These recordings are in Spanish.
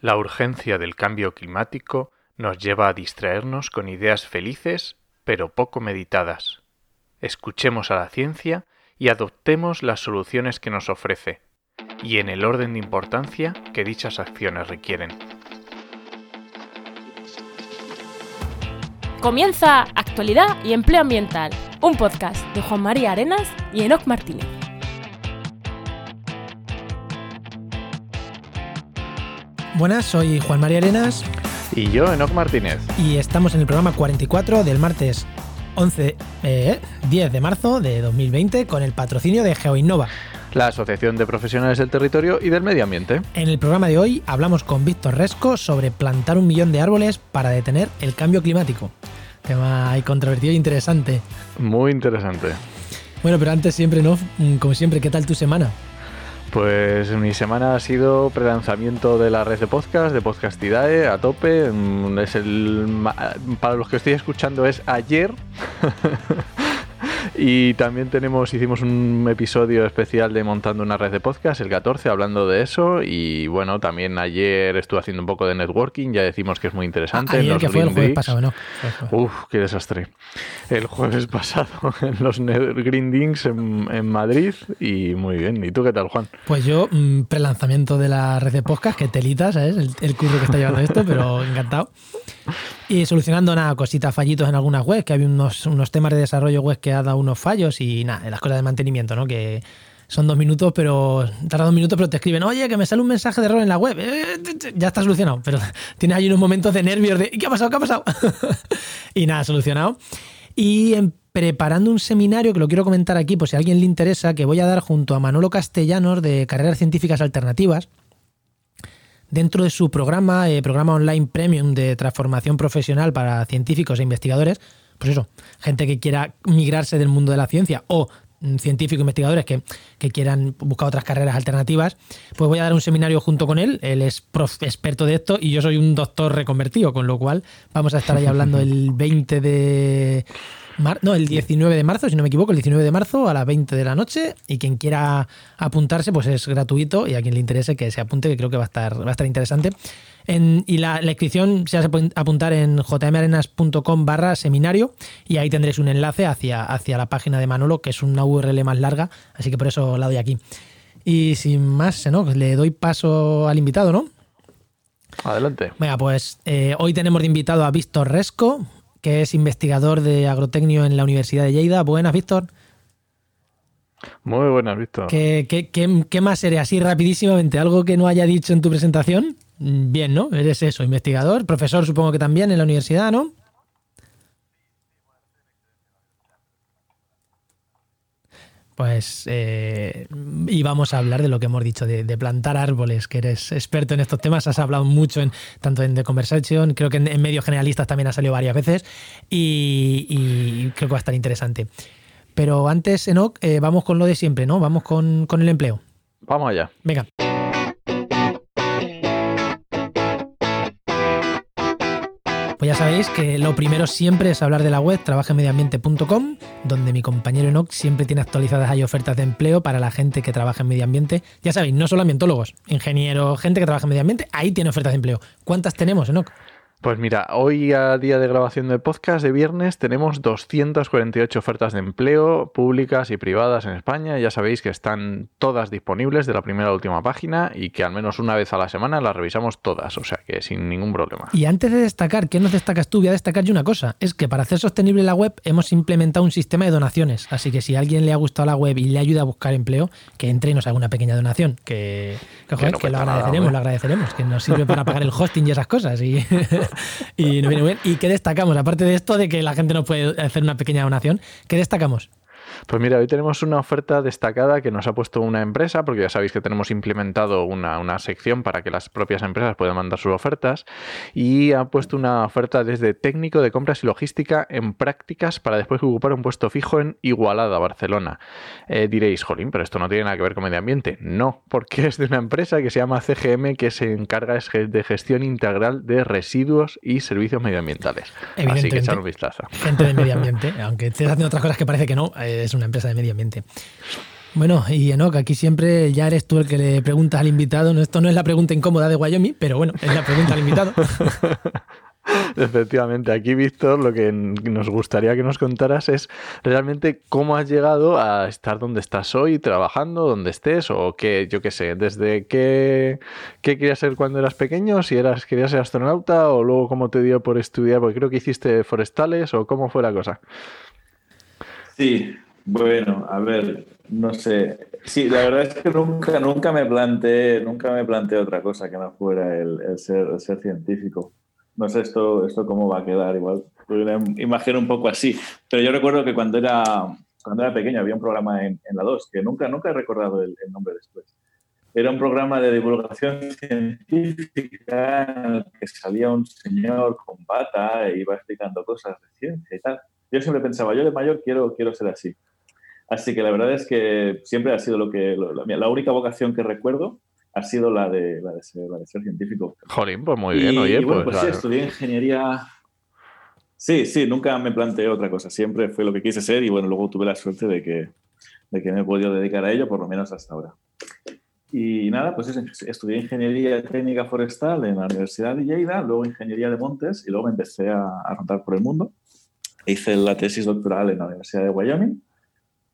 La urgencia del cambio climático nos lleva a distraernos con ideas felices pero poco meditadas. Escuchemos a la ciencia y adoptemos las soluciones que nos ofrece, y en el orden de importancia que dichas acciones requieren. Comienza Actualidad y Empleo Ambiental, un podcast de Juan María Arenas y Enoc Martínez. Buenas, soy Juan María Arenas Y yo, Enoc Martínez. y estamos en el programa 44 del martes 11, eh, 10 de marzo de 2020 con el patrocinio de GeoInnova. La Asociación de Profesionales del Territorio y del Medio Ambiente. En el programa de hoy hablamos con Víctor Resco sobre plantar un millón de árboles para detener el cambio climático. Tema ahí controvertido e interesante. Muy interesante. Bueno, pero antes siempre, ¿no? Mm, Como siempre, ¿qué tal tu semana? Pues mi semana ha sido prelanzamiento de la red de podcast, de Podcastidae, a tope. Mm, Es el, para los que estoy escuchando es ayer. y también tenemos, hicimos un episodio especial de montando una red de podcast, el 14, hablando de eso. Y bueno, también ayer estuve haciendo un poco de networking, ya decimos que es muy interesante. en Ayer los que fue el jueves pasado, ¿no? Uf, qué desastre. El jueves pasado en los Green Dings en, en Madrid y muy bien. ¿Y tú qué tal, Juan? Pues yo, mm, prelanzamiento de la red de podcast, que telita, ¿sabes? El, el curro que está llevando esto, pero encantado. Y solucionando nada, cositas, fallitos en algunas webs, que había unos, unos temas de desarrollo web que ha dado unos fallos y nada, las cosas de mantenimiento, ¿no? Que son dos minutos, pero tarda dos minutos, pero te escriben, oye, que me sale un mensaje de error en la web. Eh, t- t- ya está solucionado, pero tienes ahí unos momentos de nervios de, ¿y qué ha pasado? ¿Qué ha pasado? y nada, solucionado. Y en- preparando un seminario que lo quiero comentar aquí, por si a alguien le interesa, que voy a dar junto a Manolo Castellanos de Carreras Científicas Alternativas, dentro de su programa, eh, programa online premium de transformación profesional para científicos e investigadores, pues eso, gente que quiera migrarse del mundo de la ciencia o mm, científicos investigadores que, que quieran buscar otras carreras alternativas, pues voy a dar un seminario junto con él. Él es prof- experto de esto y yo soy un doctor reconvertido, con lo cual vamos a estar ahí hablando el 20 de... mar- no, el 19 de marzo, si no me equivoco, el 19 de marzo a las 20 de la noche. Y quien quiera apuntarse, pues es gratuito. Y a quien le interese que se apunte, que creo que va a estar, va a estar interesante. En- y la, la inscripción se puede apuntar en jmarenas.com barra seminario y ahí tendréis un enlace hacia, hacia la página de Manolo, que es una URL más larga, así que por eso la doy aquí. Y sin más, ¿no? le doy paso al invitado, ¿no? Adelante. Venga, pues eh, hoy tenemos de invitado a Víctor Resco, que es investigador de agrotecnio en la Universidad de Lleida. Buenas, Víctor. Muy buenas, Víctor. ¿Qué, qué, qué- qué más eres? Así rapidísimamente, algo que no haya dicho en tu presentación. Mm, Bien, ¿no? Eres eso, investigador, profesor supongo que también en la universidad, ¿no? Pues, eh, y vamos a hablar de lo que hemos dicho, de, de plantar árboles, que eres experto en estos temas, has hablado mucho en, tanto en The Conversation, creo que en, en medios generalistas también ha salido varias veces, y, y creo que va a estar interesante. Pero antes, Enoch, eh, vamos con lo de siempre, ¿no? Vamos con, con el empleo. Vamos allá. Venga. Pues ya sabéis que lo primero siempre es hablar de la web trabajemediambiente.com, donde mi compañero Enoch siempre tiene actualizadas ahí ofertas de empleo para la gente que trabaja en medio ambiente. Ya sabéis, no solo ambientólogos, ingenieros, gente que trabaja en medio ambiente, ahí tiene ofertas de empleo. ¿Cuántas tenemos, Enoch? Pues mira, hoy a día de grabación del podcast de viernes tenemos 248 ofertas de empleo públicas y privadas en España. Ya sabéis que están todas disponibles de la primera a la última página y que al menos una vez a la semana las revisamos todas, o sea que sin ningún problema. Y antes de destacar, ¿qué nos destacas tú? Voy a destacar yo una cosa. Es que para hacer sostenible la web hemos implementado un sistema de donaciones. Así que si a alguien le ha gustado la web y le ayuda a buscar empleo, que entre y nos haga una pequeña donación. Que, que, joder, no que lo nada, agradeceremos, lo agradeceremos. Que nos sirve para pagar el hosting y esas cosas. Y, y nos viene bien. ¿Y qué destacamos? Aparte de esto de que la gente nos puede hacer una pequeña donación, ¿qué destacamos? Pues mira, hoy tenemos una oferta destacada que nos ha puesto una empresa, porque ya sabéis que tenemos implementado una, una sección para que las propias empresas puedan mandar sus ofertas, y ha puesto una oferta desde técnico de compras y logística en prácticas para después ocupar un puesto fijo en Igualada, Barcelona. Eh, diréis, jolín, pero esto no tiene nada que ver con medio ambiente. No, porque es de una empresa que se llama CGM, que se encarga de gestión integral de residuos y servicios medioambientales. Así que echar un vistazo. Gente de medio ambiente, aunque estés haciendo otras cosas que parece que no, eh, es una empresa de medio ambiente. Bueno, y Enoch, aquí siempre ya eres tú el que le preguntas al invitado. Esto no es la pregunta incómoda de Wyoming, pero bueno, es la pregunta al invitado. Efectivamente, aquí Víctor, lo que nos gustaría que nos contaras es realmente cómo has llegado a estar donde estás hoy, trabajando, donde estés, o qué, yo qué sé, desde qué, qué querías ser cuando eras pequeño, si eras, querías ser astronauta, o luego cómo te dio por estudiar, porque creo que hiciste forestales, o cómo fue la cosa. Sí, bueno, a ver, no sé. Sí, la verdad es que nunca, nunca me planteé, nunca me planteé otra cosa que no fuera el, ser, el ser científico no sé esto, esto cómo va a quedar, igual imagen un poco así. Pero yo recuerdo que cuando era, cuando era pequeño había un programa en, la 2, que nunca, nunca he recordado el, nombre después. Era un programa de divulgación científica en el que salía un señor con bata e iba explicando cosas de ciencia y tal. Yo siempre pensaba, yo de mayor quiero, quiero ser así. Así que la verdad es que siempre ha sido lo que, la única vocación que recuerdo ha sido la de, la de, ser, la de ser, científico. Jolín, pues muy bien, oye, pues, pues sí, estudié ingeniería. Sí, sí, nunca me planteé otra cosa, siempre fue lo que quise ser y bueno, luego tuve la suerte de que, de que me he podido dedicar a ello, por lo menos hasta ahora. Y nada, pues estudié ingeniería técnica forestal en la Universidad de Lleida, luego ingeniería de montes y luego me empecé a, a rondar por el mundo. Hice la tesis doctoral en la Universidad de Wyoming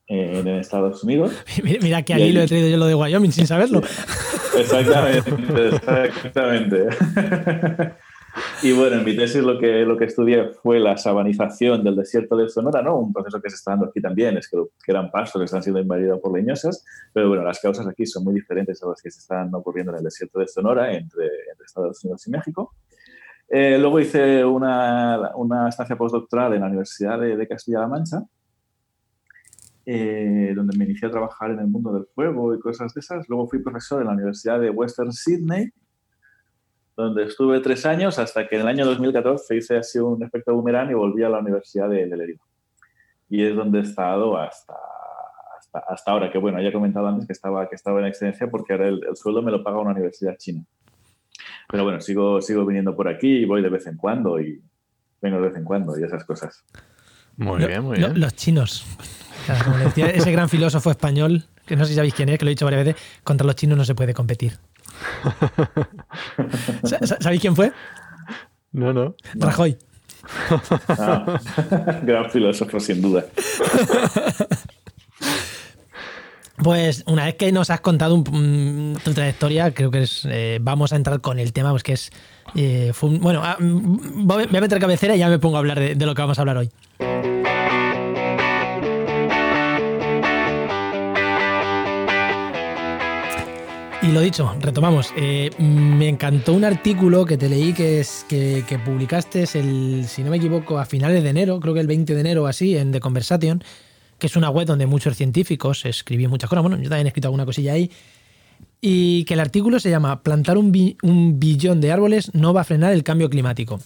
en Estados Unidos. Mira, que aquí lo he traído yo lo de Wyoming sin saberlo. Exactamente, exactamente. Y bueno, en mi tesis lo que, lo que estudié fue la sabanización del desierto de Sonora, ¿no? Un proceso que se está dando aquí también, es que, que eran pastos que están siendo invadidos por leñosas, pero bueno, las causas aquí son muy diferentes a las que se están ocurriendo en el desierto de Sonora, entre, Estados Unidos y México. Eh, luego hice una, una, estancia postdoctoral en la Universidad de, de Castilla-La Mancha, eh, donde me inicié a trabajar en el mundo del fuego y cosas de esas. Luego fui profesor en la Universidad de Western Sydney, donde estuve tres años hasta que en el año 2014 hice así un efecto boomerang y volví a la Universidad de, de Y es donde he estado hasta, hasta, ahora, que bueno, ya he comentado antes que estaba, que estaba en excelencia porque ahora el, sueldo me lo paga una universidad china. Pero bueno, sigo, sigo viniendo por aquí y voy de vez en cuando y vengo de vez en cuando y esas cosas. Muy bien, muy bien. Los chinos ese gran filósofo español, que no sé si sabéis quién es, que lo he dicho varias veces, contra los chinos no se puede competir. ¿Sabéis quién fue? No, no. Rajoy. Ah, gran filósofo, sin duda. Pues una vez que nos has contado tu trayectoria, creo que es, eh, vamos a entrar con el tema, pues que es... Eh, bueno, ah, voy a meter cabecera y ya me pongo a hablar de lo que vamos a hablar hoy. Y lo dicho, retomamos. Eh, me encantó un artículo que te leí que, es, que, publicaste, el, si no me equivoco, a finales de enero, creo que el 20 de enero o así, en The Conversation, que es una web donde muchos científicos escribían muchas cosas. Bueno, yo también he escrito alguna cosilla ahí. Y que el artículo se llama Plantar un, un billón de árboles no va a frenar el cambio climático.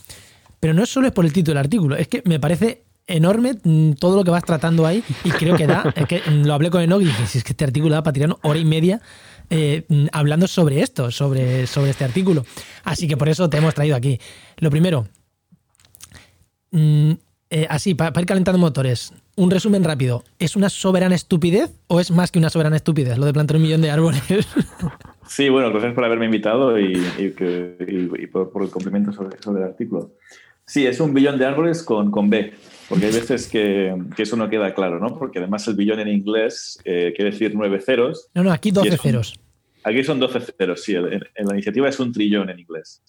Pero no solo es por el título del artículo, es que me parece enorme mm, todo lo que vas tratando ahí y creo que da, es que lo hablé con Enoch y dije, si es que este artículo da para tirar hora y media eh, hablando sobre esto, sobre, sobre este artículo. Así que por eso te hemos traído aquí. Lo primero, mm, eh, así, para, ir calentando motores, un resumen rápido. ¿Es una soberana estupidez o es más que una soberana estupidez lo de plantar un millón de árboles? Sí, bueno, gracias por haberme invitado y, por, el cumplimiento sobre, sobre, el artículo. Sí, es un billón de árboles con, con B, porque hay veces que, que, eso no queda claro, ¿no? Porque además el billón en inglés eh, quiere decir nueve ceros. No, no, aquí doce ceros. Aquí son 12 ceros, sí. En, la iniciativa es un trillón en inglés.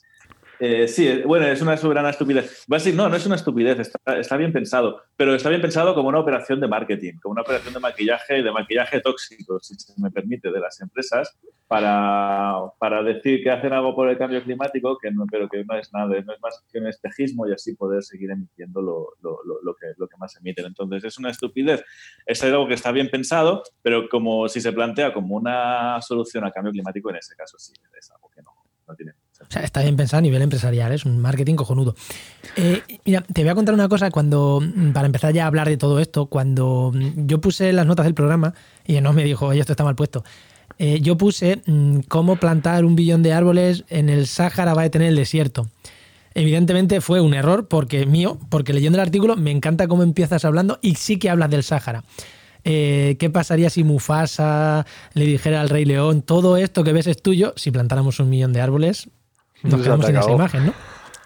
Eh, sí, bueno, es una soberana estupidez. no, no es una estupidez, está, bien pensado, pero está bien pensado como una operación de marketing, como una operación de maquillaje, de maquillaje tóxico, si se me permite, de las empresas, para, para decir que hacen algo por el cambio climático, que no, pero que no es nada, no es más que un espejismo y así poder seguir emitiendo lo que más emiten. Entonces, es una estupidez, es algo que está bien pensado, pero como si se plantea como una solución al cambio climático, en ese caso sí, es algo que no, no tiene o sea, está bien pensado a nivel empresarial, es un marketing cojonudo. Eh, mira, te voy a contar una cosa cuando, para empezar ya a hablar de todo esto, cuando yo puse las notas del programa y no me dijo, oye, esto está mal puesto. Eh, yo puse mm, cómo plantar un billón de árboles en el Sáhara va a tener el desierto. Evidentemente fue un error porque mío, porque leyendo el artículo me encanta cómo empiezas hablando y sí que hablas del Sáhara. Eh, ¿Qué pasaría si Mufasa le dijera al Rey León, todo esto que ves es tuyo? Si plantáramos un millón de árboles, nos quedamos en esa imagen, ¿no?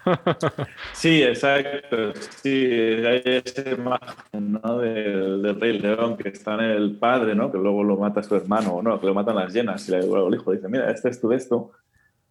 Sí, exacto. Sí, hay esa imagen ¿no? del, Rey León que está en el padre, ¿no? que luego lo mata su hermano, o no, que lo matan las llenas. Y luego el hijo dice: Mira, este es tu esto.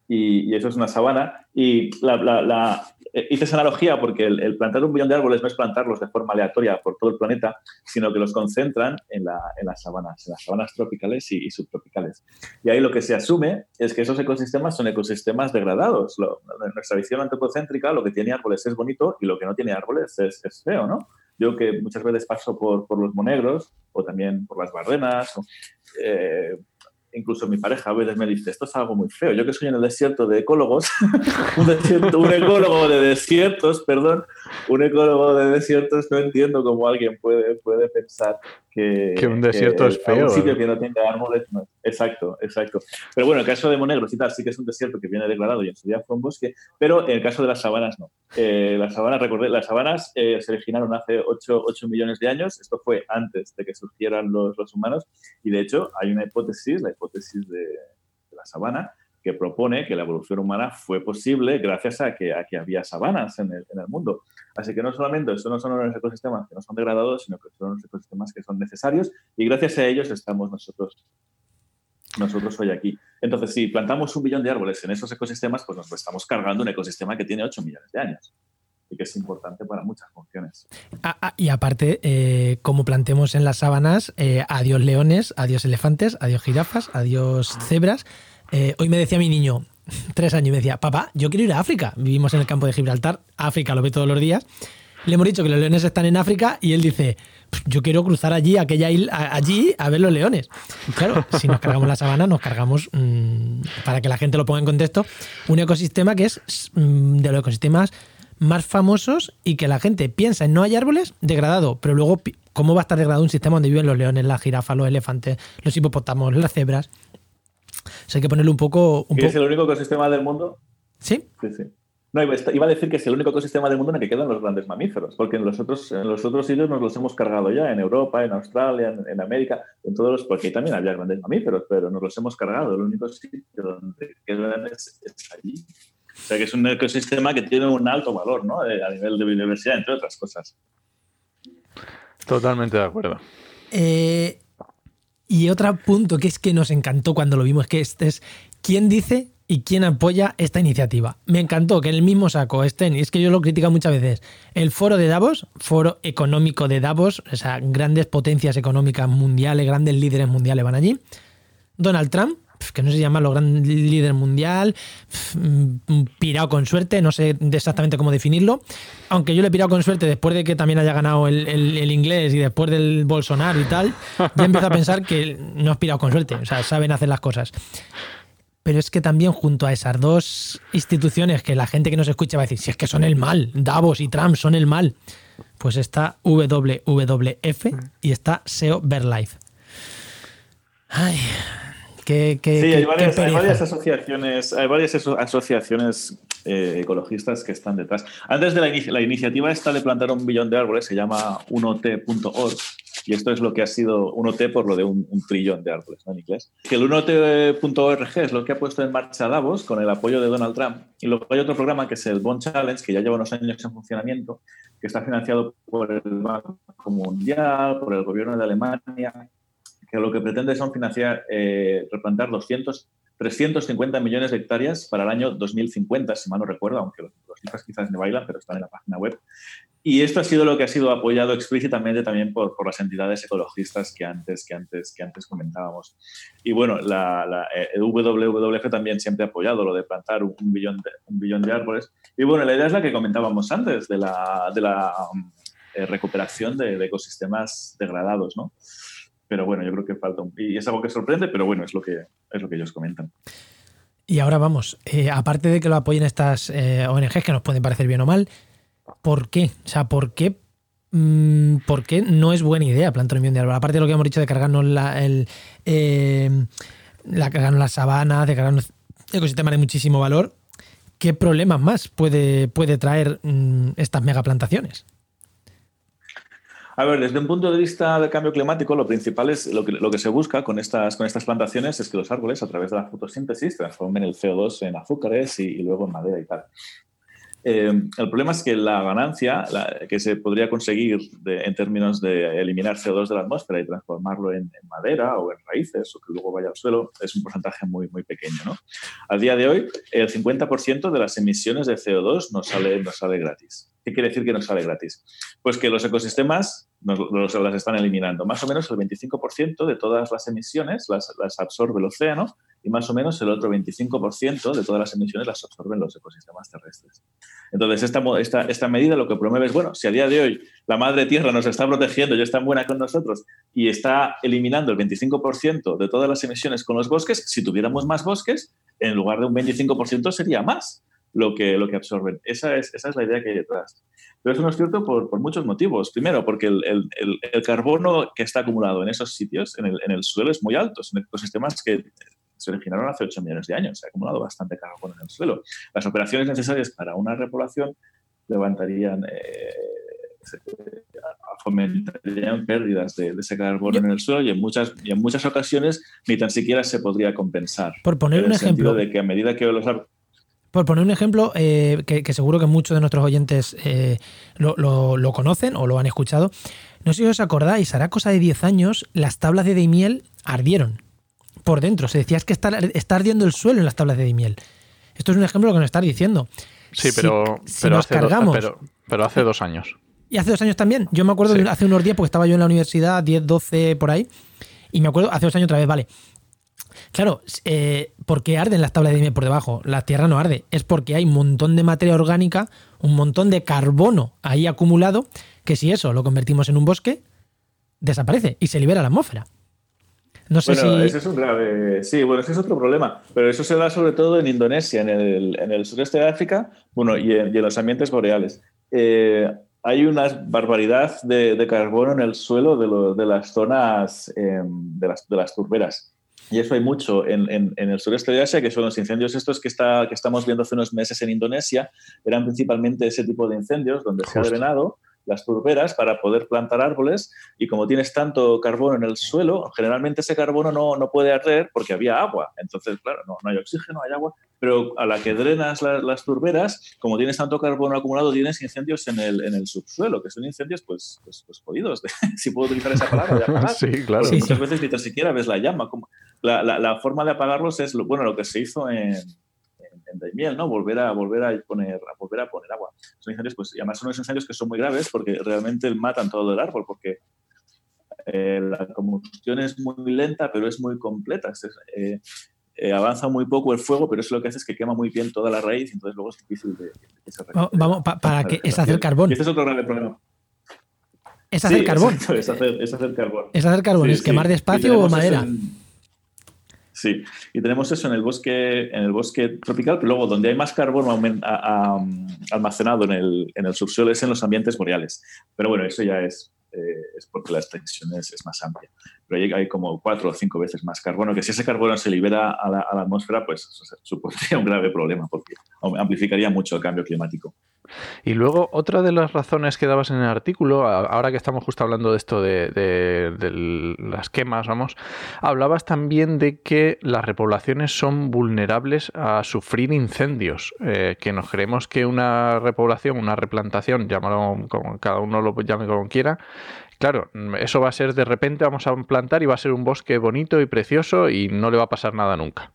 Y, y, eso es una sabana. Y la, la, hice esa analogía porque el, plantar un billón de árboles no es plantarlos de forma aleatoria por todo el planeta, sino que los concentran en, las sabanas, en las sabanas tropicales y, subtropicales. Y ahí lo que se asume es que esos ecosistemas son ecosistemas degradados. en nuestra visión antropocéntrica, lo que tiene árboles es bonito y lo que no tiene árboles es, feo, ¿no? Yo que muchas veces paso por, los monegros o también por las barrenas, eh, incluso mi pareja a veces me dice, esto es algo muy feo. Yo que soy en el desierto de ecólogos, un, ecólogo de desiertos, perdón, un ecólogo de desiertos, no entiendo cómo alguien puede, puede pensar que, un desierto es feo. Un sitio que no tenga árboles. Exacto, exacto. Pero bueno, el caso de Monegros y tal, sí que es un desierto que viene declarado y en su día fue un bosque, pero en el caso de las sabanas no. Eh, las sabanas, recordé, las sabanas eh, se originaron hace 8, 8, millones de años, esto fue antes de que surgieran los, los humanos, y de hecho hay una hipótesis, la hipótesis de, de la sabana, que propone que la evolución humana fue posible gracias a que, a que había sabanas en el, en el, mundo. Así que no solamente estos no son unos ecosistemas que no son degradados, sino que son unos ecosistemas que son necesarios y gracias a ellos estamos nosotros, nosotros hoy aquí. Entonces, si plantamos un billón de árboles en esos ecosistemas, pues nos estamos cargando un ecosistema que tiene 8 millones de años y que es importante para muchas funciones. Ah, ah, y aparte, eh, como plantemos en las sábanas, eh, adiós leones, adiós elefantes, adiós jirafas, adiós cebras, eh, hoy me decía mi niño, tres años, y me decía, papá, yo quiero ir a África. Vivimos en el campo de Gibraltar, África lo ve todos los días. Le hemos dicho que los leones están en África y él dice, yo quiero cruzar allí, aquella isla, allí, a ver los leones. Claro, si nos cargamos la sabana, nos cargamos, mm, para que la gente lo ponga en contexto, un ecosistema que es mm, de los ecosistemas más famosos y que la gente piensa en no hay árboles, degradado. Pero luego, ¿cómo va a estar degradado un sistema donde viven los leones, las jirafas, los elefantes, los hipopótamos, las cebras? Hay que ponerle un poco... ¿Es el único ecosistema del mundo? Sí. Sí, sí. No, iba a decir que es el único ecosistema del mundo en el que quedan los grandes mamíferos, porque en los otros, en los otros sitios nos los hemos cargado ya, en Europa, en Australia, en, América, en todos los, porque ahí también había grandes mamíferos, pero nos los hemos cargado. El único sitio donde quedan es, allí. O sea que es un ecosistema que tiene un alto valor, ¿no? Eh, a nivel de biodiversidad, entre otras cosas. Totalmente de acuerdo. Eh, y otro punto que es que nos encantó cuando lo vimos, que este es quién dice y quién apoya esta iniciativa. Me encantó que en el mismo saco estén, y es que yo lo critico muchas veces, el foro de Davos, foro económico de Davos, o sea, grandes potencias económicas mundiales, grandes líderes mundiales van allí. Donald Trump, que no se llama lo gran líder mundial, pirado con suerte, no sé exactamente cómo definirlo. Aunque yo le he pirado con suerte después de que también haya ganado el, inglés y después del Bolsonaro y tal, ya empiezo a pensar que no es pirado con suerte, o sea, saben hacer las cosas. Pero es que también junto a esas dos instituciones que la gente que nos escucha va a decir, si es que son el mal, Davos y Trump son el mal, pues está WWF y está SEO Verlife. Ay, sí, hay varias, asociaciones, hay varias asociaciones eh, ecologistas que están detrás. Antes de la, iniciativa esta de plantar un billón de árboles se llama 1T.org y esto es lo que ha sido 1T por lo de un, trillón de árboles en inglés. Que el 1T.org es lo que ha puesto en marcha Davos con el apoyo de Donald Trump y luego hay otro programa que es el Bond Challenge que ya lleva unos años en funcionamiento que está financiado por el Banco Mundial, por el gobierno de Alemania que lo que pretende son financiar, eh, replantar 200, 350 millones de hectáreas para el año 2050, si mal no recuerdo, aunque los, cifras quizás me bailan, pero están en la página web. Y esto ha sido lo que ha sido apoyado explícitamente también por, por las entidades ecologistas que antes, que antes, que antes comentábamos. Y bueno, la, la el WWF también siempre ha apoyado lo de plantar un, billón de, un billón de árboles. Y bueno, la idea es la que comentábamos antes, de la, de la eh, recuperación de, de ecosistemas degradados, ¿no? Pero bueno, yo creo que falta un... Y es algo que sorprende, pero bueno, es lo que, es lo que ellos comentan. Y ahora vamos, eh, aparte de que lo apoyen estas eh, ONGs que nos pueden parecer bien o mal, ¿por qué? O sea, ¿por qué, mm, ¿por qué no es buena idea plantar un millón de árboles? Aparte de lo que hemos dicho de cargarnos la, el, eh, la, cargarnos las sabanas, de cargarnos ecosistemas de muchísimo valor, ¿qué problemas más puede, puede traer mm, estas megaplantaciones? A ver, desde un punto de vista del cambio climático, lo principal es lo que, lo que se busca con estas, con estas plantaciones es que los árboles, a través de la fotosíntesis, transformen el CO2 en azúcares y, luego en madera y tal. Eh, el problema es que la ganancia que se podría conseguir en términos de eliminar CO2 de la atmósfera y transformarlo en, madera o en raíces o que luego vaya al suelo es un porcentaje muy, muy pequeño. ¿no? A día de hoy, el 50% de las emisiones de CO2 no sale, no sale gratis. ¿Qué quiere decir que no sale gratis? Pues que los ecosistemas nos, las están eliminando. Más o menos el 25% de todas las emisiones las, las, absorbe el océano y más o menos el otro 25% de todas las emisiones las absorben los ecosistemas terrestres. Entonces, esta, medida lo que promueve es, bueno, si a día de hoy la madre tierra nos está protegiendo y es tan buena con nosotros y está eliminando el 25% de todas las emisiones con los bosques, si tuviéramos más bosques, en lugar de un 25% sería más lo que, lo que absorben. Esa es, esa es la idea que hay detrás. Pero eso no es cierto por, por muchos motivos. Primero, porque el, el, el, carbono que está acumulado en esos sitios, en el, en el suelo, es muy alto. Son ecosistemas que se originaron hace 8 millones de años. Se ha acumulado bastante carbono en el suelo. Las operaciones necesarias para una repoblación levantarían, eh, fomentarían pérdidas de, ese carbono en el suelo y en, muchas, y en muchas ocasiones ni tan siquiera se podría compensar. Por poner un ejemplo. de que a medida que los por poner un ejemplo eh, que, seguro que muchos de nuestros oyentes eh, lo, conocen o lo han escuchado, no sé si os acordáis, hará cosa de 10 años, las tablas de Daimiel ardieron por dentro. Se decía es que está, ardiendo el suelo en las tablas de Daimiel. Esto es un ejemplo que nos está diciendo. Sí, pero, pero, hace cargamos, pero, hace dos años. Y hace dos años también. Yo me acuerdo hace unos días, porque estaba yo en la universidad, 10, 12 por ahí, y me acuerdo hace dos años otra vez, vale. Claro, eh, ¿por qué arden las tablas de nieve por debajo? La tierra no arde. Es porque hay un montón de materia orgánica, un montón de carbono ahí acumulado, que si eso lo convertimos en un bosque, desaparece y se libera la atmósfera. No sé bueno, ese es un grave. Sí, bueno, ese es otro problema. Pero eso se da sobre todo en Indonesia, en el, en el sureste de África, bueno, y en, los ambientes boreales. Eh, hay una barbaridad de, carbono en el suelo de, de las zonas em, de, las, de las turberas. Y eso hay mucho en, en, el sureste de Asia, que son los incendios estos que, está, que estamos viendo hace unos meses en Indonesia. Eran principalmente ese tipo de incendios donde se ha drenado las turberas para poder plantar árboles y como tienes tanto carbono en el suelo, generalmente ese carbono no, no puede arder porque había agua. Entonces, claro, no, no hay oxígeno, hay agua, pero a la que drenas las turberas, como tienes tanto carbono acumulado, tienes incendios en el, en el subsuelo, que son incendios pues, pues, pues jodidos, si puedo utilizar esa palabra, apagar. Sí, claro. muchas veces ni siquiera ves la llama. Como, la, la, forma de apagarlos es bueno, lo que se hizo en, en, Daimiel, ¿no? Volver a, volver a, poner, a volver a poner agua. Son incendios, pues, y además son unos incendios que son muy graves porque realmente matan todo el árbol, porque eh, la combustión es muy lenta, pero es muy completa. Eh, eh, avanza muy poco el fuego, pero eso lo que hace es que quema muy bien toda la raíz y entonces luego es difícil de, que se Vamos, para que es hacer carbón. Y este es otro grave problema. Es hacer carbón. es, hacer, es hacer carbón. Es hacer carbón, es quemar despacio o madera. Sí, y tenemos eso en el bosque, en el bosque tropical, pero luego donde hay más carbono almacenado en el, en el subsuelo es en los ambientes boreales. Pero bueno, eso ya es, eh, es porque la extensión es, más amplia. Pero hay, hay, como cuatro o cinco veces más carbono, que si ese carbono se libera a la, a la atmósfera, pues supondría un grave problema, porque amplificaría mucho el cambio climático. Y luego, otra de las razones que dabas en el artículo, ahora que estamos justo hablando de esto de, las quemas, vamos, hablabas también de que las repoblaciones son vulnerables a sufrir incendios, eh, que nos creemos que una repoblación, una replantación, llámalo cada uno lo llame como quiera, Claro, eso va a ser de repente vamos a plantar y va a ser un bosque bonito y precioso y no le va a pasar nada nunca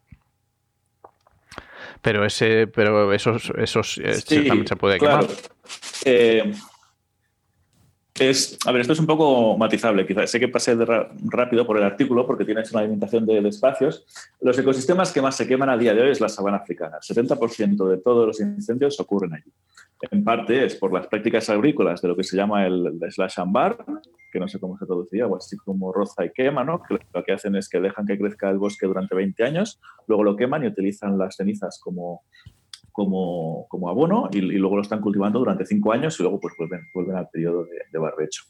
pero ese pero esos esos eh, también se puede quemar. Eh, es, a ver, esto es un poco matizable, quizás. Sé que pasé rápido por el artículo porque tienes una alimentación de, espacios. Los ecosistemas que más se queman a día de hoy es la sabana africana. El 70% de todos los incendios ocurren allí. En parte es por las prácticas agrícolas de lo que se llama el, slash and que no sé cómo se traduciría, o así como roza y quema, ¿no? Que lo que hacen es que dejan que crezca el bosque durante 20 años, luego lo queman y utilizan las cenizas como, como, como abono y, luego lo están cultivando durante 5 años y luego pues vuelven, vuelven al periodo de, de barbecho.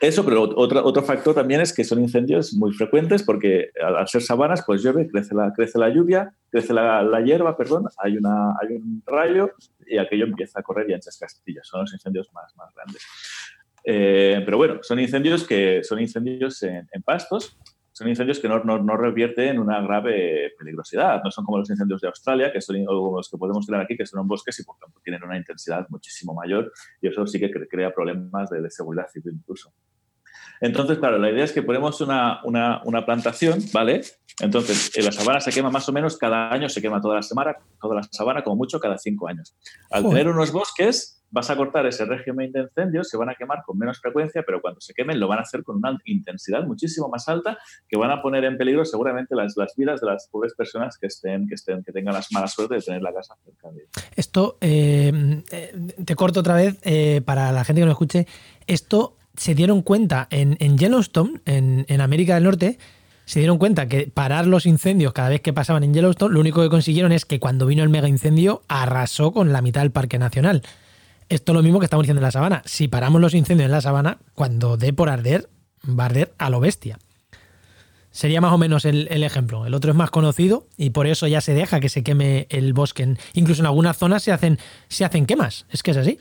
Eso, pero otro, otro factor también es que son incendios muy frecuentes porque al, ser sabanas, pues llueve, crece la, crece la lluvia, crece la, hierba, perdón, hay, una, hay un rayo y aquello empieza a correr y anchas castillas. Son los incendios más, más grandes. Eh, pero bueno, son incendios que son incendios en, pastos, son incendios que no, no, no, revierten en una grave peligrosidad. No son como los incendios de Australia, que son los que podemos tener aquí, que son en bosques y por tanto tienen una intensidad muchísimo mayor y eso sí que crea problemas de, de seguridad civil incluso. Entonces, claro, la idea es que ponemos una, una, una, plantación, ¿vale? Entonces, la sabana se quema más o menos cada año, se quema toda la semana, toda la sabana, como mucho, cada cinco años. Al tener unos bosques, vas a cortar ese régimen de incendios, se van a quemar con menos frecuencia, pero cuando se quemen lo van a hacer con una intensidad muchísimo más alta que van a poner en peligro seguramente las, las vidas de las pobres personas que estén, que estén, que tengan la mala suerte de tener la casa cerca de Esto, eh, eh, te corto otra vez eh, para la gente que no escuche, esto se dieron cuenta en, Yellowstone, en, América del Norte, se dieron cuenta que parar los incendios cada vez que pasaban en Yellowstone, lo único que consiguieron es que cuando vino el mega incendio arrasó con la mitad del parque nacional. Esto es lo mismo que estamos diciendo en la sabana. Si paramos los incendios en la sabana, cuando dé por arder, va a arder a lo bestia. Sería más o menos el, ejemplo. El otro es más conocido y por eso ya se deja que se queme el bosque. Incluso en algunas zonas se hacen, se hacen quemas. Es que es así.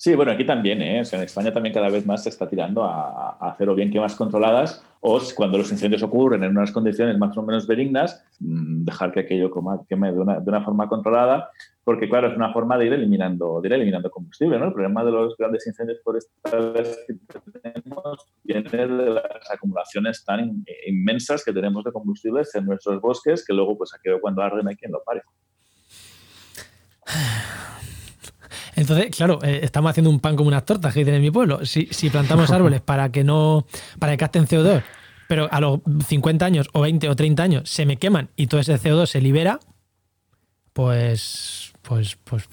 Sí, bueno, aquí también, ¿eh? en España también cada vez más se está tirando a, hacer o bien quemas controladas o cuando los incendios ocurren en unas condiciones más o menos benignas, mm, dejar que aquello queme de una, de una forma controlada, porque claro, es una forma de ir eliminando, de ir eliminando combustible, ¿no? El problema de los grandes incendios forestales que tenemos viene de las acumulaciones tan inmensas que tenemos de combustibles en nuestros bosques, que luego, pues aquello cuando arden hay quien lo pare. Entonces, claro, eh, estamos haciendo un pan como unas tortas que dicen en mi pueblo. Si, plantamos árboles para que no, para que capten CO2, pero a los 50 años o 20 o 30 años se me queman y todo ese CO2 se libera, pues, pues, pues.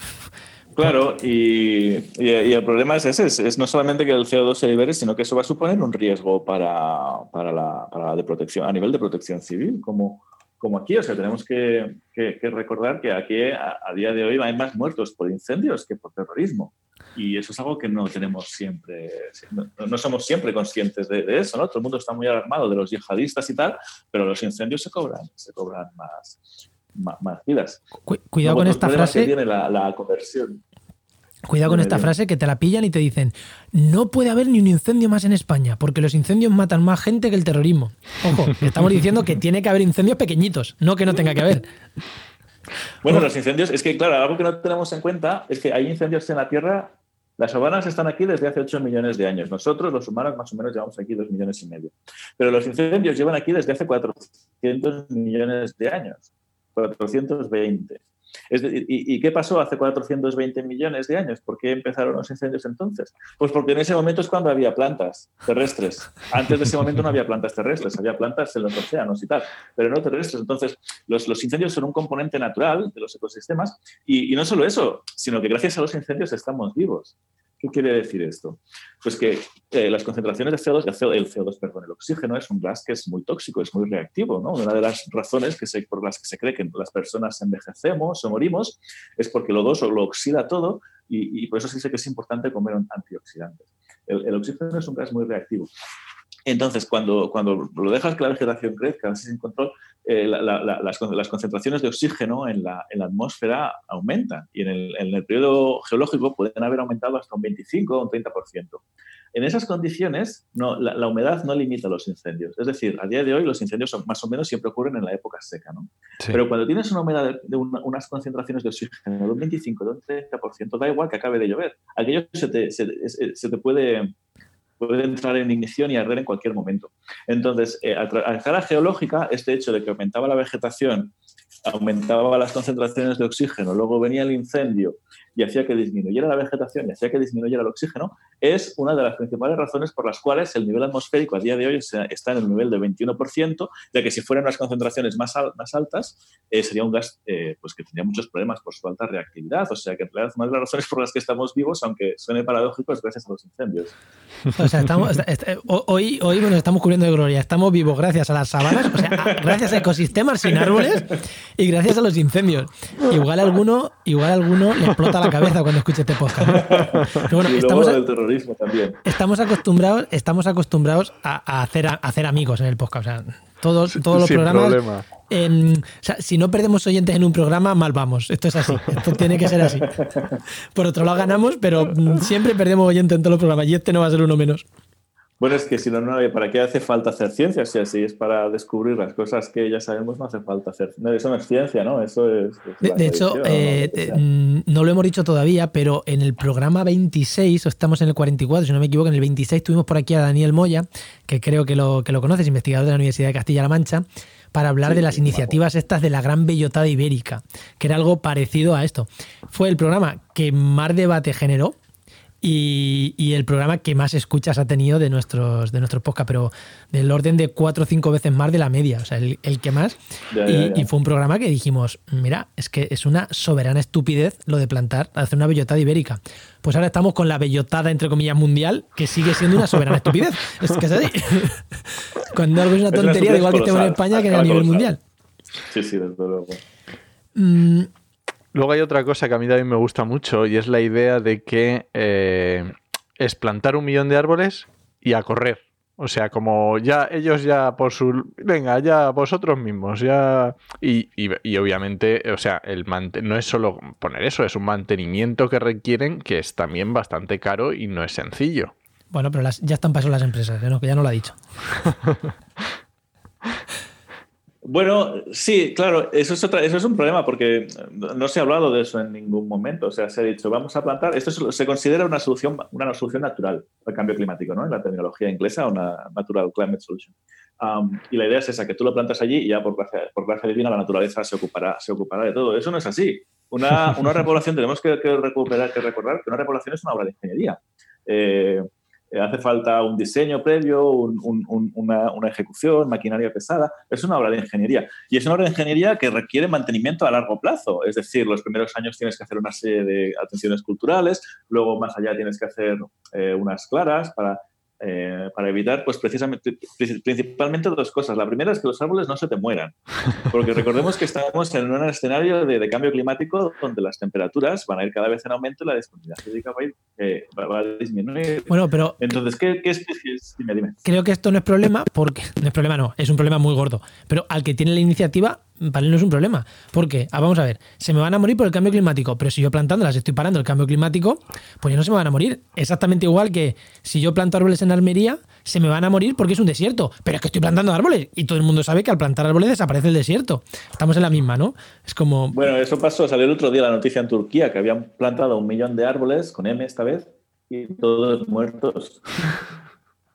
Claro, y, el problema es ese, es, no solamente que el CO2 se libere, sino que eso va a suponer un riesgo para, para, la, para la de protección, a nivel de protección civil, como, como aquí. O sea, tenemos que, recordar que aquí a, día de hoy hay más muertos por incendios que por terrorismo. Y eso es algo que no tenemos siempre, no, somos siempre conscientes de, eso, ¿no? Todo el mundo está muy alarmado de los yihadistas y tal, pero los incendios se cobran, se cobran más, más, vidas. Cuidado con esta frase. tiene la, la conversión. Cuidado con esta frase que te la pillan y te dicen, no puede haber ni un incendio más en España, porque los incendios matan más gente que el terrorismo. Ojo, estamos diciendo que tiene que haber incendios pequeñitos, no que no tenga que haber. Bueno, los incendios, es que claro, algo que no tenemos en cuenta es que hay incendios en la Tierra, las sabanas están aquí desde hace 8 millones de años. Nosotros, los humanos, más o menos llevamos aquí 2 millones y medio. Pero los incendios llevan aquí desde hace 400 millones de años. 420. ¿Y, qué pasó hace 420 millones de años? ¿Por qué empezaron los incendios entonces? Pues porque en ese momento es cuando había plantas terrestres. Antes de ese momento no había plantas terrestres, había plantas en los océanos y tal, pero no terrestres. Entonces, los, incendios son un componente natural de los ecosistemas y no solo eso, sino que gracias a los incendios estamos vivos. ¿Qué quiere decir esto? Pues que eh, las concentraciones de CO2, el CO2, perdón, el oxígeno es un gas que es muy tóxico, es muy reactivo. ¿no? Una de las razones que se, por las que se cree que las personas envejecemos o morimos es porque lo dos lo oxida todo y, por eso se dice que es importante comer antioxidantes. El, el oxígeno es un gas muy reactivo. Entonces, cuando, cuando lo dejas que la vegetación crezca sin control, eh, las, concentraciones de oxígeno en la, atmósfera aumentan y en el, periodo geológico pueden haber aumentado hasta un 25 o un 30%. En esas condiciones, no, la, humedad no limita los incendios. Es decir, a día de hoy los incendios son, más o menos siempre ocurren en la época seca. ¿no? Pero cuando tienes una humedad de, unas concentraciones de oxígeno de un 25, de un 30%, da igual que acabe de llover. Aquello se te, se te puede puede entrar en ignición y arder en cualquier momento. Entonces, eh, a, escala geológica, este hecho de que aumentaba la vegetación, aumentaba las concentraciones de oxígeno, luego venía el incendio y hacía que disminuyera la vegetación y hacía que disminuyera el oxígeno, es una de las principales razones por las cuales el nivel atmosférico a día de hoy está en el nivel de 21%, ya que si fueran las concentraciones más, más altas, eh, sería un gas eh, pues que tendría muchos problemas por su alta reactividad. O sea que en realidad una de las razones por las que estamos vivos, aunque suene paradójico, es gracias a los incendios. O sea, estamos, hoy, hoy nos estamos cubriendo de gloria. Estamos vivos gracias a las sabanas, o sea, gracias a ecosistemas sin árboles y gracias a los incendios. Igual alguno, igual alguno le explota la cabeza cuando escuche este podcast. bueno, estamos, del terrorismo también. Estamos acostumbrados, estamos acostumbrados a, hacer, a hacer amigos en el podcast. O sea, Todos, todos los programas. si no perdemos oyentes en un programa, mal vamos. Esto es así. Esto tiene que ser así. Por otro lado, ganamos, pero mm, siempre perdemos oyentes en todos los programas y este no va a ser uno menos. Bueno, es que si no, no, ¿para qué hace falta hacer ciencia? Si así es para descubrir las cosas que ya sabemos, no hace falta hacer. No, eso no es ciencia, ¿no? Eso es. de, hecho, eh, mm, ¿no? lo hemos dicho todavía, pero en el programa 26, o estamos en el 44, si no me equivoco, en el 26 tuvimos por aquí a Daniel Moya, que creo que lo, que lo conoces, investigador de la Universidad de Castilla-La Mancha, para hablar de las iniciativas estas de la gran bellotada ibérica, que era algo parecido a esto. Fue el programa que más debate generó y, el programa que más escuchas ha tenido de nuestros, de nuestros podcasts, pero del orden de cuatro o cinco veces más de la media, o sea, el, que más. y, fue un programa que dijimos, mira, es que es una soberana estupidez lo de plantar, hacer una bellotada ibérica. Pues ahora estamos con la bellotada, entre comillas, mundial, que sigue siendo una soberana estupidez. Es que es así. Cuando algo es una tontería, igual que estemos en España, que a nivel mundial. Sí, sí, desde luego. Mm, Luego hay otra cosa que a mí también me gusta mucho y es la idea de que eh, es plantar un millón de árboles y a correr. O sea, como ya ellos ya por su... Venga, ya vosotros mismos, ya... Y, obviamente, o sea, el no es solo poner eso, es un mantenimiento que requieren que es también bastante caro y no es sencillo. Bueno, pero ya están pasando las empresas, ¿eh? que ya no lo ha dicho. Bueno, sí, claro, eso es, otra, eso es un problema porque no se ha hablado de eso en ningún momento. O sea, se ha dicho, vamos a plantar, esto se considera una solución, una solución natural al cambio climático, ¿no? En la terminología inglesa, una natural climate solution. y la idea es esa, que tú lo plantas allí y ya por gracia, por gracia divina la naturaleza se ocupará, se ocupará de todo. Eso no es así. Una, una repoblación, tenemos que, recuperar, que recordar que una repoblación es una obra de ingeniería. Eh, eh, hace falta un diseño previo, una, ejecución, maquinaria pesada. Es una obra de ingeniería. Y es una obra de ingeniería que requiere mantenimiento a largo plazo. Es decir, los primeros años tienes que hacer una serie de atenciones culturales, luego más allá tienes que hacer eh, unas claras para eh, para evitar, pues precisamente, principalmente dos cosas. La primera es que los árboles no se te mueran, porque recordemos que estamos en un escenario de, cambio climático donde las temperaturas van a ir cada vez en aumento y la disponibilidad hídrica va a, ir, eh, va a disminuir. Bueno, pero... Entonces, ¿qué, qué especies? Dime, dime. Creo que esto no es problema, porque... No es problema, no, es un problema muy gordo. Pero al que tiene la iniciativa para él no es un problema. Porque, ah, vamos a ver, se me van a morir por el cambio climático, pero si yo plantándolas estoy parando el cambio climático, pues ya no se me van a morir. Exactamente igual que si yo planto árboles en Almería, se me van a morir porque es un desierto. Pero es que estoy plantando árboles y todo el mundo sabe que al plantar árboles desaparece el desierto. Estamos en la misma, ¿no? Es como. Bueno, eso pasó, salió el otro día la noticia en Turquía que habían plantado un millón de árboles, con M esta vez, y todos muertos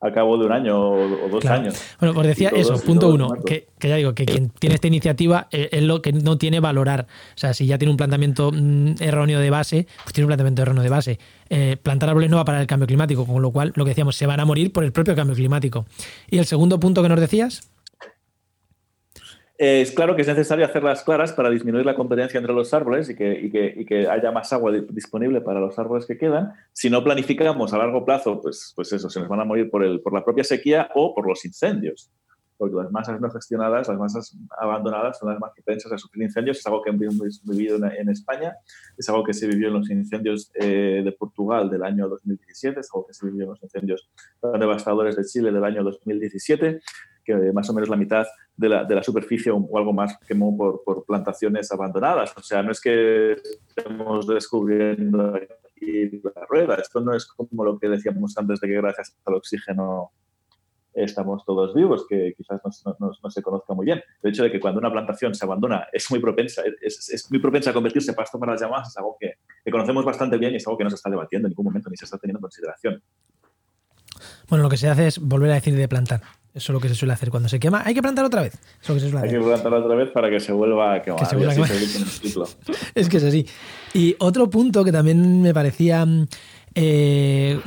a cabo de un año o, dos años. Bueno, pues decía eso, punto uno, que, ya digo, que quien tiene esta iniciativa eh, es lo que no tiene valorar. O sea, si ya tiene un planteamiento mm, erróneo de base, pues tiene un planteamiento erróneo de base. Eh, plantar árboles no va para el cambio climático, con lo cual, lo que decíamos, se van a morir por el propio cambio climático. Y el segundo punto que nos decías es claro que es necesario hacerlas claras para disminuir la competencia entre los árboles y que, haya más agua disponible para los árboles que quedan. Si no planificamos a largo plazo, pues, pues eso, se nos van a morir por, el, por la propia sequía o por los incendios. Porque las masas no gestionadas, las masas abandonadas son las más propensas a sufrir incendios. Es algo que hemos vivido en, España, es algo que se vivió en los incendios eh, de Portugal del año 2017, es algo que se vivió en los incendios devastadores de Chile del año 2017 que más o menos la mitad de la, de la superficie o, algo más quemó por, por, plantaciones abandonadas. O sea, no es que estemos descubriendo aquí la rueda. Esto no es como lo que decíamos antes de que gracias al oxígeno estamos todos vivos, que quizás no, se conozca muy bien. El hecho de que cuando una plantación se abandona es muy propensa, es, muy propensa a convertirse en pasto para las llamadas, es algo que, conocemos bastante bien y es algo que no se está debatiendo en ningún momento ni se está teniendo en consideración. Bueno, lo que se hace es volver a decir de plantar. Eso es lo que se suele hacer cuando se quema. Hay que plantar otra vez. Eso que se suele Hay que plantar otra vez para que se vuelva a quemar. es que es así. Y otro punto que también me parecía eh,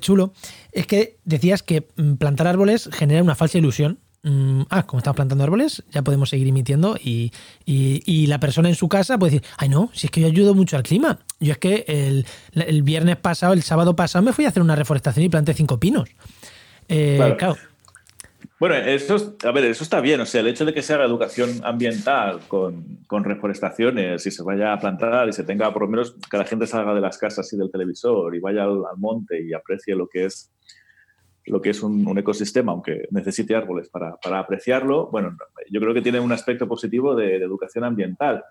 chulo es que decías que mm, plantar árboles genera una falsa ilusión. Mm, ah, como estamos plantando árboles, ya podemos seguir emitiendo y, y, la persona en su casa puede decir, ay no, si es que yo ayudo mucho al clima. Yo es que el, el viernes pasado, el sábado pasado, me fui a hacer una reforestación y planté cinco pinos. Eh, claro bueno, eso, a ver, eso está bien. O sea, el hecho de que se haga educación ambiental con, con, reforestaciones y se vaya a plantar y se tenga, por lo menos, que la gente salga de las casas y del televisor y vaya al, monte y aprecie lo que es lo que es un, ecosistema, aunque necesite árboles para, apreciarlo, bueno, yo creo que tiene un aspecto positivo de, educación ambiental.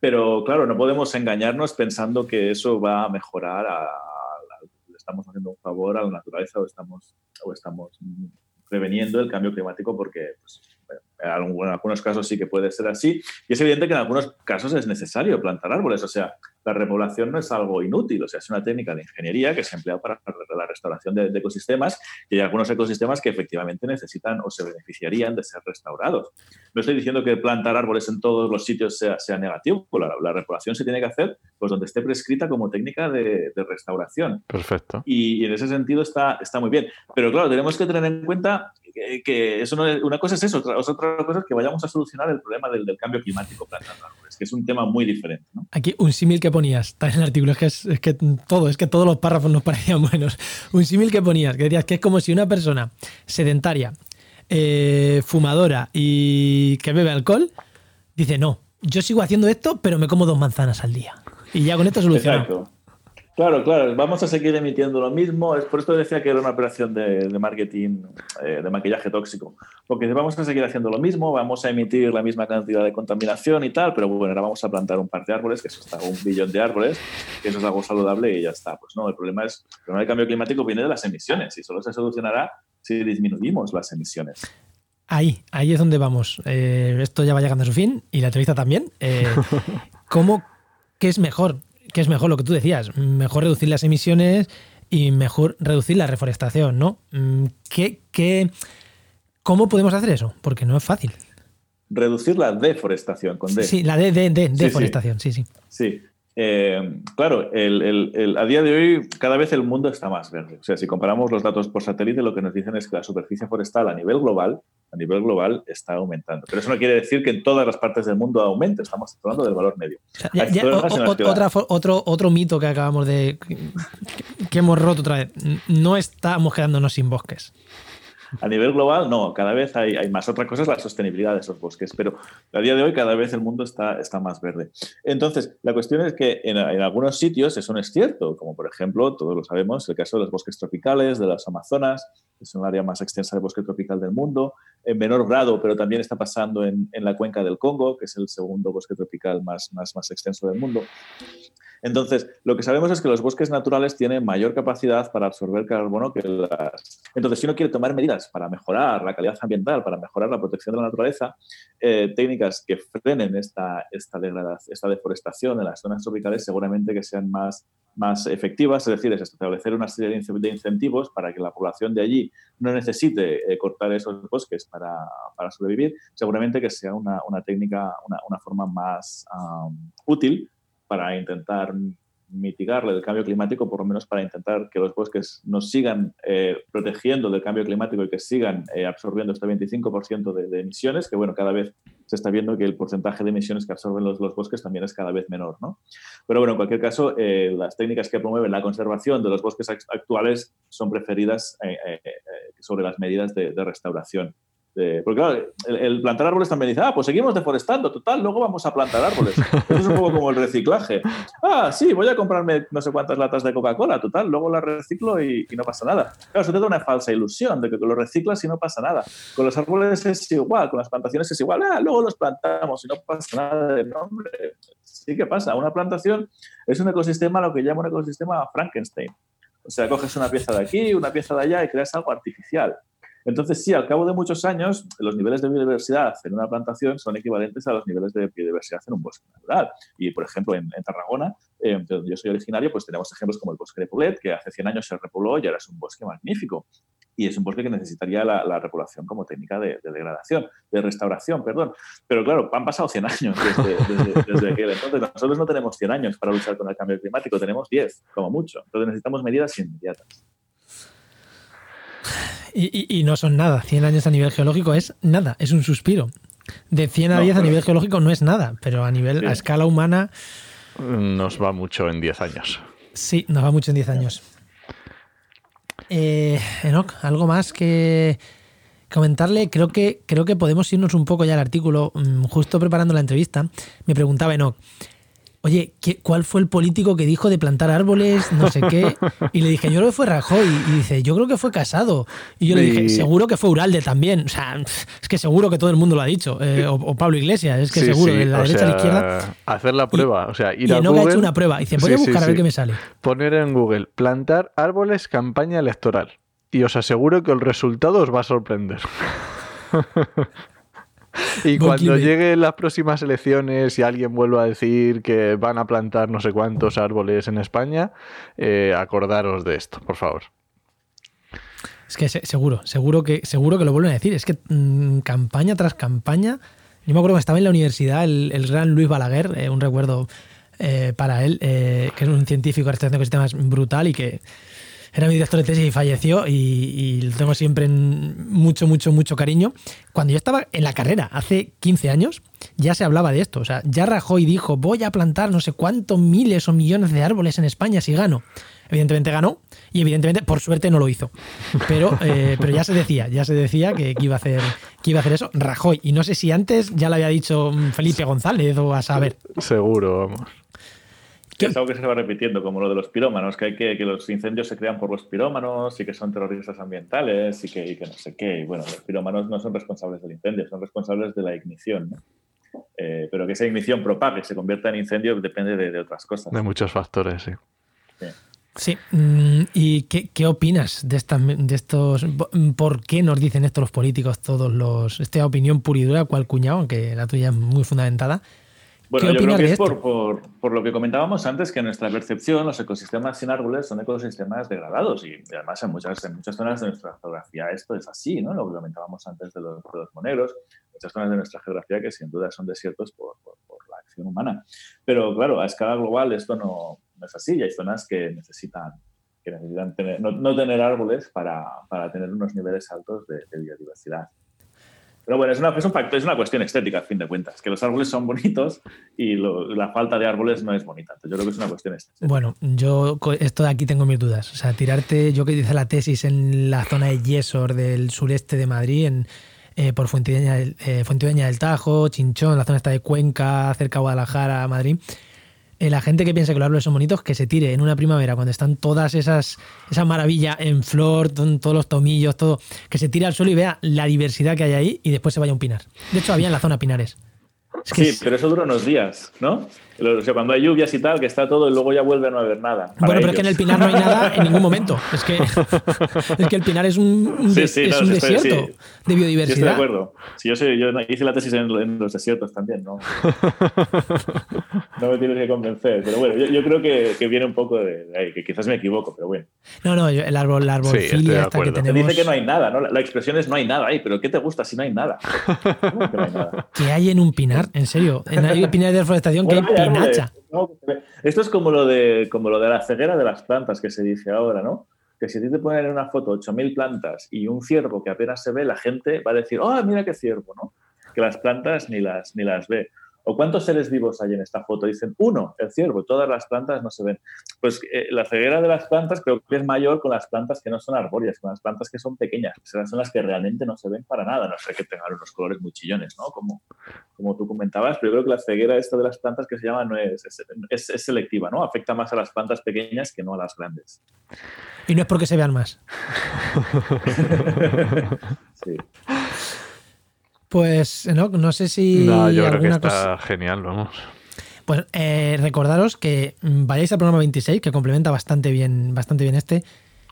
Pero claro, no podemos engañarnos pensando que eso va a mejorar, a, estamos haciendo un favor a la naturaleza o estamos, o estamos preveniendo el cambio climático porque pues, en algunos casos sí que puede ser así. Y es evidente que en algunos casos es necesario plantar árboles. O sea, la repoblación no es algo inútil, o sea, es una técnica de ingeniería que se emplea para la restauración de, ecosistemas y hay algunos ecosistemas que efectivamente necesitan o se beneficiarían de ser restaurados. No estoy diciendo que plantar árboles en todos los sitios sea, sea negativo, la, la, repoblación se tiene que hacer pues donde esté prescrita como técnica de, restauración. Perfecto. Y, en ese sentido está, está muy bien. Pero claro, tenemos que tener en cuenta que, eso no una cosa es eso, otra, otra cosa es que vayamos a solucionar el problema del, del cambio climático plantando árboles, que es un tema muy diferente. ¿no? Aquí un símil que ponías, en el artículo, es que, es, que todo, es que todos los párrafos nos parecían buenos. Un símil que ponías, que decías que es como si una persona sedentaria, eh, fumadora y que bebe alcohol, dice, no, yo sigo haciendo esto, pero me como dos manzanas al día. Y ya con esto solucionado. Claro, claro, vamos a seguir emitiendo lo mismo. Es por esto decía que era una operación de, marketing, eh, de maquillaje tóxico. Porque vamos a seguir haciendo lo mismo, vamos a emitir la misma cantidad de contaminación y tal, pero bueno, ahora vamos a plantar un par de árboles, que eso está un billón de árboles, que eso es algo saludable y ya está. Pues no, el problema es, el problema del cambio climático viene de las emisiones y solo se solucionará si disminuimos las emisiones. Ahí, ahí es donde vamos. Eh, esto ya va llegando a su fin y la entrevista también. Eh, ¿Cómo, qué es mejor? ¿Qué es mejor lo que tú decías? Mejor reducir las emisiones y mejor reducir la reforestación, ¿no? Mm, ¿Qué, qué, cómo podemos hacer eso? Porque no es fácil. Reducir la deforestación con D. Sí, la de, de, deforestación, sí, sí. Sí. Eh, claro, a día de hoy cada vez el mundo está más verde. O sea, si comparamos los datos por satélite, lo que nos dicen es que la superficie forestal a nivel global, a nivel global, está aumentando. Pero eso no quiere decir que en todas las partes del mundo aumente. Estamos hablando del valor medio. otro, otro mito que acabamos de que hemos roto otra vez. No estamos quedándonos sin bosques. A nivel global, no, cada vez hay, hay, más. Otra cosa es la sostenibilidad de esos bosques, pero a día de hoy cada vez el mundo está, está más verde. Entonces, la cuestión es que en, algunos sitios eso no es cierto, como por ejemplo, todos lo sabemos, el caso de los bosques tropicales, de las Amazonas, que es un área más extensa de bosque tropical del mundo, en menor grado, pero también está pasando en, en la cuenca del Congo, que es el segundo bosque tropical más, más, más extenso del mundo. Entonces, lo que sabemos es que los bosques naturales tienen mayor capacidad para absorber carbono que las... Entonces, si uno quiere tomar medidas para mejorar la calidad ambiental, para mejorar la protección de la naturaleza, eh, técnicas que frenen esta, esta, esta deforestación en las zonas tropicales seguramente que sean más, más efectivas, es decir, es establecer una serie de incentivos para que la población de allí no necesite eh, cortar esos bosques para, para, sobrevivir, seguramente que sea una, una técnica, una, una, forma más útil para intentar mitigar el cambio climático, por lo menos para intentar que los bosques nos sigan eh, protegiendo del cambio climático y que sigan eh, absorbiendo este 25% de, emisiones, que bueno, cada vez se está viendo que el porcentaje de emisiones que absorben los, bosques también es cada vez menor, ¿no? Pero bueno, en cualquier caso, eh, las técnicas que promueven la conservación de los bosques actuales son preferidas sobre las medidas de restauración porque claro, el, plantar árboles también dice, ah, pues seguimos deforestando, total, luego vamos a plantar árboles. Eso es un poco como el reciclaje. Ah, sí, voy a comprarme no sé cuántas latas de Coca-Cola, total, luego las reciclo y, no pasa nada. Claro, eso te da una falsa ilusión de que lo reciclas y no pasa nada. Con los árboles es igual, con las plantaciones es igual, ah, luego los plantamos y no pasa nada. de nombre sí que pasa. Una plantación es un ecosistema, lo que llama un ecosistema Frankenstein. O sea, coges una pieza de aquí, una pieza de allá y creas algo artificial. Entonces, sí, al cabo de muchos años, los niveles de biodiversidad en una plantación son equivalentes a los niveles de biodiversidad en un bosque natural. Y, por ejemplo, en, Tarragona, eh, donde yo soy originario, pues tenemos ejemplos como el bosque de Poblet, que hace 100 años se repobló y ahora es un bosque magnífico. Y es un bosque que necesitaría la, repoblación como técnica de, degradación, de restauración, perdón. Pero claro, han pasado 100 años desde, desde, aquel entonces. Nosotros no tenemos 100 años para luchar con el cambio climático, tenemos 10, como mucho. Entonces necesitamos medidas inmediatas. Y, no son nada. 100 años a nivel geológico es nada, es un suspiro. De 100 a 10 a nivel geológico no es nada, pero a nivel, a escala humana... Nos va mucho en 10 años. Sí, nos va mucho en 10 años. Eh, Enoch, ¿algo más que comentarle? Creo que, creo que podemos irnos un poco ya al artículo. Mm, justo preparando la entrevista, me preguntaba Enoch, oye, ¿cuál fue el político que dijo de plantar árboles, no sé qué? Y le dije, yo creo que fue Rajoy. Y dice, yo creo que fue Casado. Y yo le dije, seguro que fue Uralde también. O sea, es que seguro que todo el mundo lo ha dicho. Eh, o, Pablo Iglesias, es que seguro, de la derecha a la izquierda. Hacer la prueba, o sea, ir y a Google. ha hecho una prueba. Y dice, voy a buscar a ver qué me sale. Poner en Google, plantar árboles, campaña electoral. Y os aseguro que el resultado os va a sorprender. Y cuando lleguen las próximas elecciones y alguien vuelva a decir que van a plantar no sé cuántos árboles en España, eh, acordaros de esto, por favor. Es que seguro, seguro que, seguro que lo vuelven a decir. Es que mm, campaña tras campaña. Yo me acuerdo que estaba en la universidad el, gran Luis Balaguer, eh, un recuerdo eh, para él, que es un científico de de ecosistemas brutal y que era mi director de tesis y falleció y, lo tengo siempre en mucho, mucho, mucho cariño. Cuando yo estaba en la carrera, hace 15 años, ya se hablaba de esto. O sea, ya Rajoy dijo, voy a plantar no sé cuántos miles o millones de árboles en España si gano. Evidentemente ganó y evidentemente por suerte no lo hizo. Pero, eh, pero ya se decía, ya se decía que, iba a hacer, que iba a hacer eso Rajoy. Y no sé si antes ya lo había dicho Felipe González o a saber. Seguro, vamos. Es algo que se va repitiendo, como lo de los pirómanos, que, hay que, que los incendios se crean por los pirómanos y que son terroristas ambientales y que, que no sé qué. Y bueno, los pirómanos no son responsables del incendio, son responsables de la ignición. Eh, pero que esa ignición propague, se convierta en incendio, depende de, otras cosas. De muchos factores, sí. Sí. Mm, ¿Y qué, qué opinas de, esta, de estos? ¿Por qué nos dicen esto los políticos, todos los. Esta opinión puridura, cual cuñado, aunque la tuya es muy fundamentada? Bueno, yo creo que es por, por, por, lo que comentábamos antes, que en nuestra percepción los ecosistemas sin árboles son ecosistemas degradados y además en muchas, en muchas zonas de nuestra geografía esto es así, ¿no? Lo que comentábamos antes de los, de los monegros, muchas zonas de nuestra geografía que sin duda son desiertos por, la acción humana. Pero claro, a escala global esto no, no es así y hay zonas que necesitan, que necesitan tener, no, no, tener árboles para, para, tener unos niveles altos de, de biodiversidad. Pero bueno, es una, es, un factor, es una cuestión estética, a fin de cuentas, que los árboles son bonitos y la falta de árboles no es bonita. Yo creo que es una cuestión estética. Bueno, yo esto de aquí tengo mis dudas. O sea, tirarte, yo que hice la tesis en la zona de Yesor del sureste de Madrid, en, eh, por Fuentideña, eh, Fuentideña del Tajo, Chinchón, la zona esta de Cuenca, cerca de Guadalajara, Madrid la gente que piensa que los árboles son bonitos, que se tire en una primavera, cuando están todas esas, esa maravilla en flor, todos los tomillos, todo, que se tire al suelo y vea la diversidad que hay ahí y después se vaya a un pinar. De hecho, había en la zona pinares. sí, pero eso dura unos días, ¿no? O sea, cuando hay lluvias y tal, que está todo y luego ya vuelve a no haber nada. Bueno, pero es que en el Pinar no hay nada en ningún momento. Es que, es que el Pinar es un, es un desierto de biodiversidad. estoy de acuerdo. Sí, yo, yo, hice la tesis en, los desiertos también, ¿no? no me tienes que convencer. Pero bueno, yo, creo que, que, viene un poco de ahí, que quizás me equivoco, pero bueno. No, no, el árbol, la arbolfilia esta que tenemos. dice que no hay nada, ¿no? La, expresión es no hay nada ahí, pero ¿qué te gusta si no hay nada? que no hay nada? ¿Qué hay en un pinar? En serio, en hay pinares de deforestación que hay esto es como lo, de, como lo de la ceguera de las plantas que se dice ahora, ¿no? Que si a ti te ponen en una foto 8.000 plantas y un ciervo que apenas se ve, la gente va a decir, ¡oh, mira qué ciervo! ¿no? Que las plantas ni las, ni las ve. ¿O cuántos seres vivos hay en esta foto? Dicen, uno, el ciervo, todas las plantas no se ven. Pues eh, la ceguera de las plantas creo que es mayor con las plantas que no son arbóreas, con las plantas que son pequeñas, que son las que realmente no se ven para nada, no sé que tengan unos colores muy chillones, ¿no? Como, como tú comentabas, pero yo creo que la ceguera esta de las plantas que se llama no es, es, es selectiva, ¿no? Afecta más a las plantas pequeñas que no a las grandes. Y no es porque se vean más. sí. Pues no, no sé si. No, yo creo que está genial, vamos. Pues eh, recordaros que vayáis al programa 26, que complementa bastante bien, bastante bien este.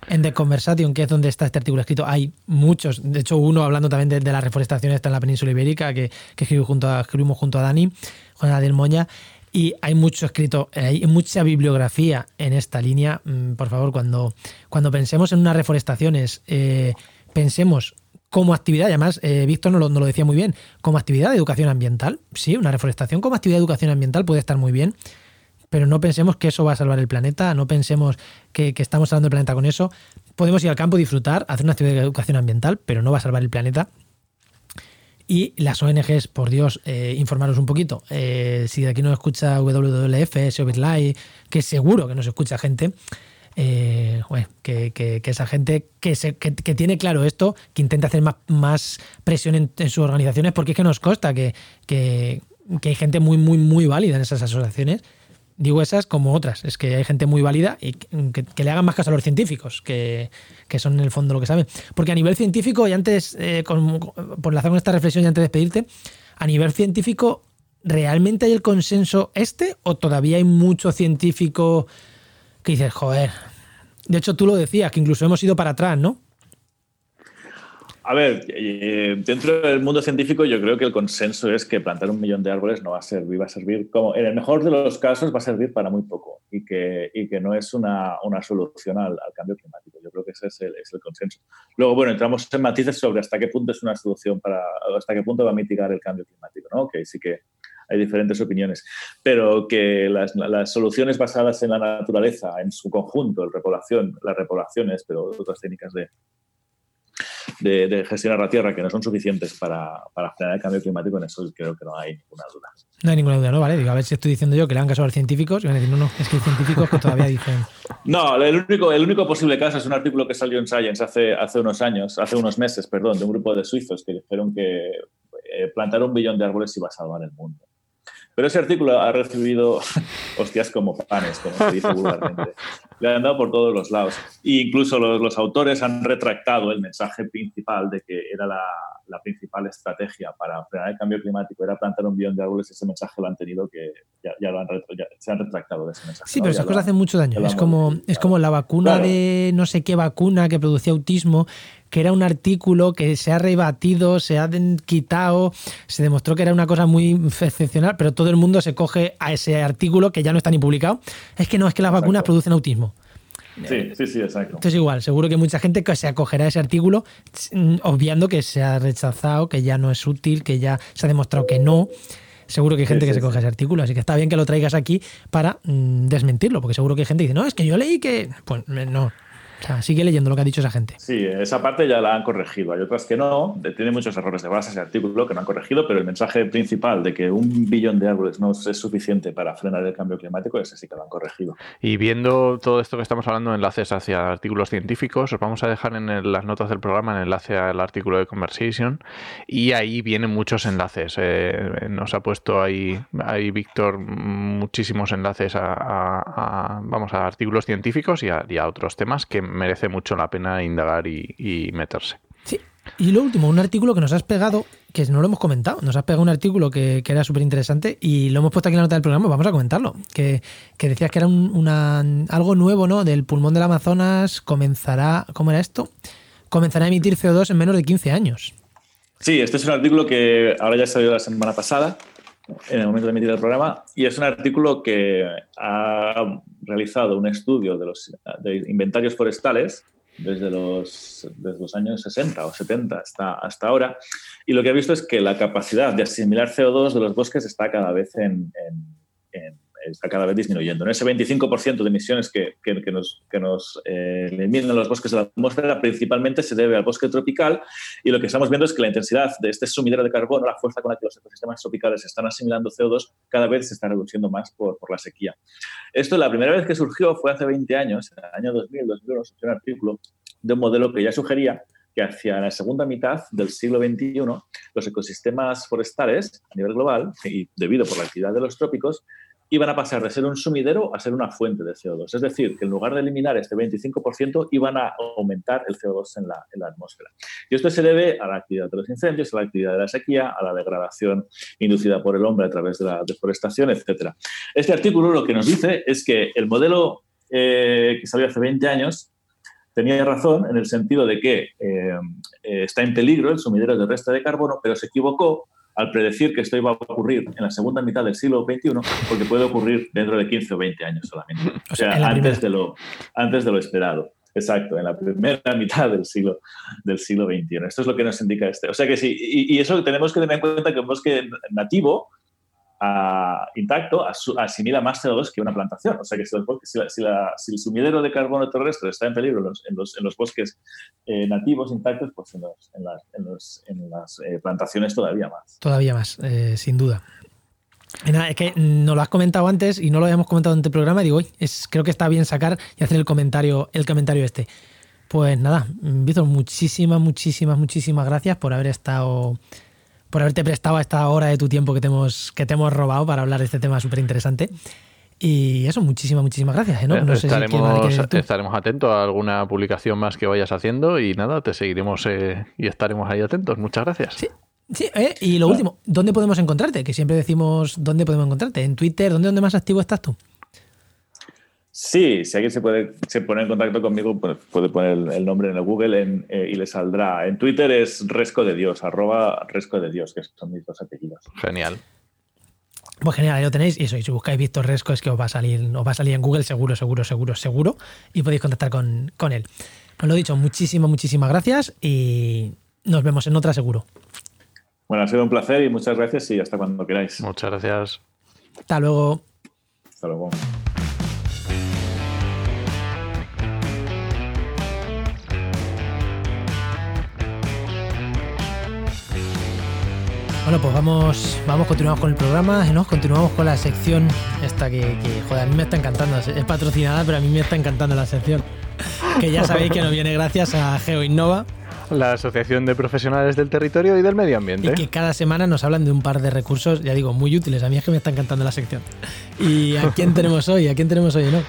En The Conversation, que es donde está este artículo escrito, hay muchos. De hecho, uno hablando también de, la reforestación está en la península ibérica, que, que escribimos, junto a, escribimos junto a Dani, Juan del Moña. Y hay mucho escrito, hay mucha bibliografía en esta línea. Mm, por favor, cuando, cuando pensemos en unas reforestaciones, eh, pensemos como actividad, además eh, Víctor nos lo, decía muy bien, como actividad de educación ambiental, sí, una reforestación como actividad de educación ambiental puede estar muy bien, pero no pensemos que eso va a salvar el planeta, no pensemos que, estamos salvando el planeta con eso. Podemos ir al campo, disfrutar, hacer una actividad de educación ambiental, pero no va a salvar el planeta. Y las ONGs, por Dios, eh, informaros un poquito. Eh, si de aquí nos escucha WWF, SOBITLAI, que seguro que nos escucha gente, eh, que, esa gente que, que, tiene claro esto, que intenta hacer más, presión en, sus organizaciones, porque es que nos consta que, hay gente muy, muy, muy válida en esas asociaciones Digo esas como otras. Es que hay gente muy válida y que, le hagan más caso a los científicos, que, son en el fondo lo que saben. Porque a nivel científico, y antes, eh, por enlazar con esta reflexión y antes de despedirte, a nivel científico, ¿realmente hay el consenso este o todavía hay mucho científico que dices, joder? De hecho, tú lo decías, que incluso hemos ido para atrás, ¿no? A ver, eh, dentro del mundo científico yo creo que el consenso es que plantar un millón de árboles no va a servir, va a servir como, en el mejor de los casos va a servir para muy poco y que, y que no es una, una solución al, cambio climático. Yo creo que ese es el, es el, consenso. Luego, bueno, entramos en matices sobre hasta qué punto es una solución para, hasta qué punto va a mitigar el cambio climático, ¿no? Que sí que hay diferentes opiniones, pero que las, las, soluciones basadas en la naturaleza, en su conjunto, el repoblación, las repoblaciones, pero otras técnicas de, de, gestionar la Tierra que no son suficientes para, para, frenar el cambio climático, en eso creo que no hay ninguna duda. No hay ninguna duda, ¿no? Vale, digo, a ver si estoy diciendo yo que le han caso a los científicos y van a decir, no, no, es que hay científicos que todavía dicen... No, el único, el único posible caso es un artículo que salió en Science hace, hace unos años, hace unos meses, perdón, de un grupo de suizos que dijeron que eh, plantar un billón de árboles iba a salvar el mundo. Pero ese artículo ha recibido hostias como panes, como se dice vulgarmente. Le han dado por todos los lados. E incluso los, los, autores han retractado el mensaje principal de que era la, la, principal estrategia para frenar el cambio climático, era plantar un billón de árboles. Ese mensaje lo han tenido que ya, ya, lo han, se han retractado de ese mensaje. Sí, pero esas cosas hacen mucho daño. Es como, es como la vacuna de no sé qué vacuna que producía autismo que era un artículo que se ha rebatido, se ha quitado, se demostró que era una cosa muy excepcional, pero todo el mundo se coge a ese artículo que ya no está ni publicado. Es que no, es que las vacunas producen autismo. Sí, sí, sí, exacto. Entonces igual, seguro que mucha gente que se acogerá a ese artículo mm, obviando que se ha rechazado, que ya no es útil, que ya se ha demostrado que no. Seguro que hay gente que se coge ese artículo, así que está bien que lo traigas aquí para mm, desmentirlo, porque seguro que hay gente que dice, no, es que yo leí que... Pues no, sigue leyendo lo que ha dicho esa gente. Sí, esa parte ya la han corregido. Hay otras que no. Tiene muchos errores de base ese artículo que no han corregido, pero el mensaje principal de que un billón de árboles no es suficiente para frenar el cambio climático, ese sí que lo han corregido. Y viendo todo esto que estamos hablando, enlaces hacia artículos científicos, os vamos a dejar en las notas del programa el enlace al artículo de Conversation y ahí vienen muchos enlaces. Eh, nos ha puesto ahí, ahí Víctor muchísimos enlaces a, vamos, a artículos científicos y a, y a otros temas que merece mucho la pena indagar y, meterse. Sí. Y lo último, un artículo que nos has pegado, que no lo hemos comentado, nos has pegado un artículo que, era súper interesante y lo hemos puesto aquí en la nota del programa, vamos a comentarlo, que, decías que era una, algo nuevo, ¿no? Del pulmón del Amazonas comenzará, ¿cómo era esto? Comenzará a emitir CO2 en menos de 15 años. Sí, este es un artículo que ahora ya salió la semana pasada, en el momento de emitir el programa, y es un artículo que ha realizado un estudio de los inventarios forestales desde los, desde los años 60 o 70 hasta, hasta ahora, y lo que ha visto es que la capacidad de asimilar CO2 de los bosques está cada vez en está cada vez disminuyendo. Ese 25% de emisiones que, que, nos, que nos eh, eliminan los bosques de la atmósfera principalmente se debe al bosque tropical y lo que estamos viendo es que la intensidad de este sumidero de carbono, la fuerza con la que los ecosistemas tropicales están asimilando CO2, cada vez se está reduciendo más por, por la sequía. Esto la primera vez que surgió fue hace 20 años, en el año 2000, 2001, surgió un artículo de un modelo que ya sugería que hacia la segunda mitad del siglo XXI los ecosistemas forestales a nivel global, y debido por la actividad de los trópicos, iban a pasar de ser un sumidero a ser una fuente de CO2. Es decir, que en lugar de eliminar este 25%, iban a aumentar el CO2 en la, atmósfera. Y esto se debe a la actividad de los incendios, a la actividad de la sequía, a la degradación inducida por el hombre a través de la deforestación, etc. Este artículo lo que nos dice es que el modelo eh, que salió hace 20 años tenía razón en el sentido de que eh, eh, está en peligro el sumidero terrestre de carbono, pero se equivocó al predecir que esto iba a ocurrir en la segunda mitad del siglo XXI, porque puede ocurrir dentro de 15 o 20 años solamente. O sea, antes, de lo, antes de lo esperado. Exacto, en la primera mitad del siglo, del siglo XXI. Esto es lo que nos indica este. O sea que sí, y, y eso tenemos que tener en cuenta que un bosque nativo intacto asimila más CO2 que una plantación. O sea que si, el sumidero de carbono terrestre está en peligro en los, bosques eh, nativos intactos, pues en, las, eh, plantaciones todavía más. Todavía más, eh, sin duda. es que no lo has comentado antes y no lo habíamos comentado en este programa. Y digo, es, creo que está bien sacar y hacer el comentario, el comentario este. Pues nada, Víctor, muchísimas, muchísimas, muchísimas gracias por haber estado por haberte prestado esta hora de tu tiempo que te hemos, que te hemos robado para hablar de este tema súper interesante. Y eso, muchísimas, muchísimas gracias. ¿no? no estaremos, estaremos atentos a alguna publicación más que vayas haciendo y nada, te seguiremos eh, y estaremos ahí atentos. Muchas gracias. Sí. Sí, eh, y lo último, ¿dónde podemos encontrarte? Que siempre decimos dónde podemos encontrarte. ¿En Twitter? ¿Dónde, dónde más activo estás tú? Sí, si alguien se puede se pone en contacto conmigo, pues puede poner el nombre en el Google eh, y le saldrá. En Twitter es Resco de Dios, arroba Resco de Dios, que son mis dos apellidos. Genial. Pues genial, ahí lo tenéis. Y eso, y si buscáis Víctor Resco, es que os va a salir, os va a salir en Google seguro, seguro, seguro, seguro. Y podéis contactar con, con él. Os lo he dicho, muchísimas, muchísimas gracias y nos vemos en otra seguro. Bueno, ha sido un placer y muchas gracias y hasta cuando queráis. Muchas gracias. Hasta luego. Hasta luego. Bueno, pues vamos, vamos, continuamos con el programa, ¿no? Continuamos con la sección esta que, joder, a mí me está encantando. Es patrocinada, pero a mí me está encantando la sección. Que ya sabéis que nos viene gracias a GeoInnova. La Asociación de Profesionales del Territorio y del Medio Ambiente. Y que cada semana nos hablan de un par de recursos, ya digo, muy útiles. A mí es que me está encantando la sección. ¿Y a quién tenemos hoy? ¿A quién tenemos hoy, no?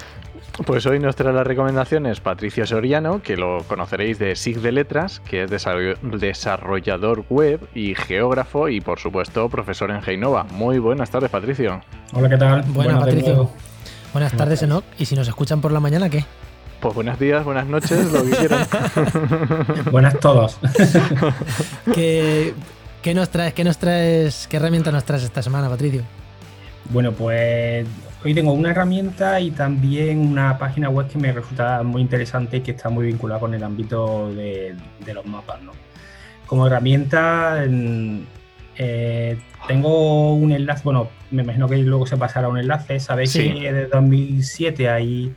Pues hoy nos trae las recomendaciones Patricio Soriano, que lo conoceréis de SIG de Letras, que es desarrollador web y geógrafo y por supuesto profesor en Geinova. Muy buenas tardes, Patricio. Hola, ¿qué tal? Buenas, Patricio. Buenas tardes, Enoch. ¿Y si nos escuchan por la mañana, qué? Pues buenos días, buenas noches, lo que quieran. buenas todos. ¿Qué, nos traes? ¿Qué nos traes? ¿Qué herramienta nos traes esta semana, Patricio? Bueno, pues Hoy tengo una herramienta y también una página web que me resulta muy interesante y que está muy vinculada con el ámbito de, los mapas. Como herramienta eh, tengo un enlace, bueno, me imagino que luego se pasará un enlace. Sabéis que desde 2007 hay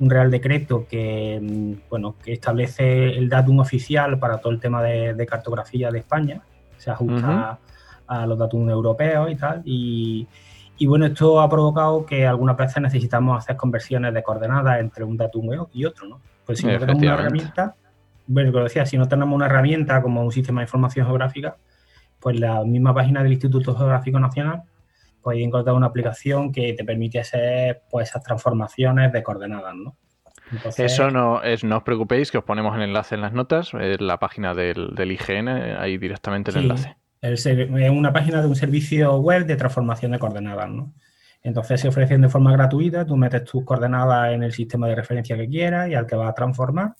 un Real Decreto que, bueno, que establece el datum oficial para todo el tema de, cartografía de España. Se ajusta a los datos europeos y tal. Y, y bueno, esto ha provocado que algunas veces necesitamos hacer conversiones de coordenadas entre un datum y otro, ¿no? Pues si no tenemos una herramienta, bueno, como decía, si no tenemos una herramienta como un sistema de información geográfica, pues la misma página del Instituto Geográfico Nacional podéis encontrar una aplicación que te permite hacer pues esas transformaciones de coordenadas, ¿no? Eso no es, no os preocupéis, que os ponemos el enlace en las notas, la página del, IGN, ahí directamente el enlace es una página de un servicio web de transformación de coordenadas, ¿no? Entonces se ofrecen de forma gratuita, tú metes tus coordenadas en el sistema de referencia que quieras y al que vas a transformar.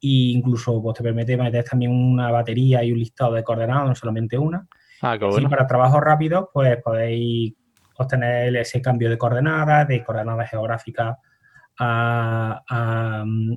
E incluso pues, te permite meter también una batería y un listado de coordenadas, no solamente una. Ah, qué bueno. Para trabajos rápidos, pues podéis obtener ese cambio de coordenadas, de coordenadas geográficas en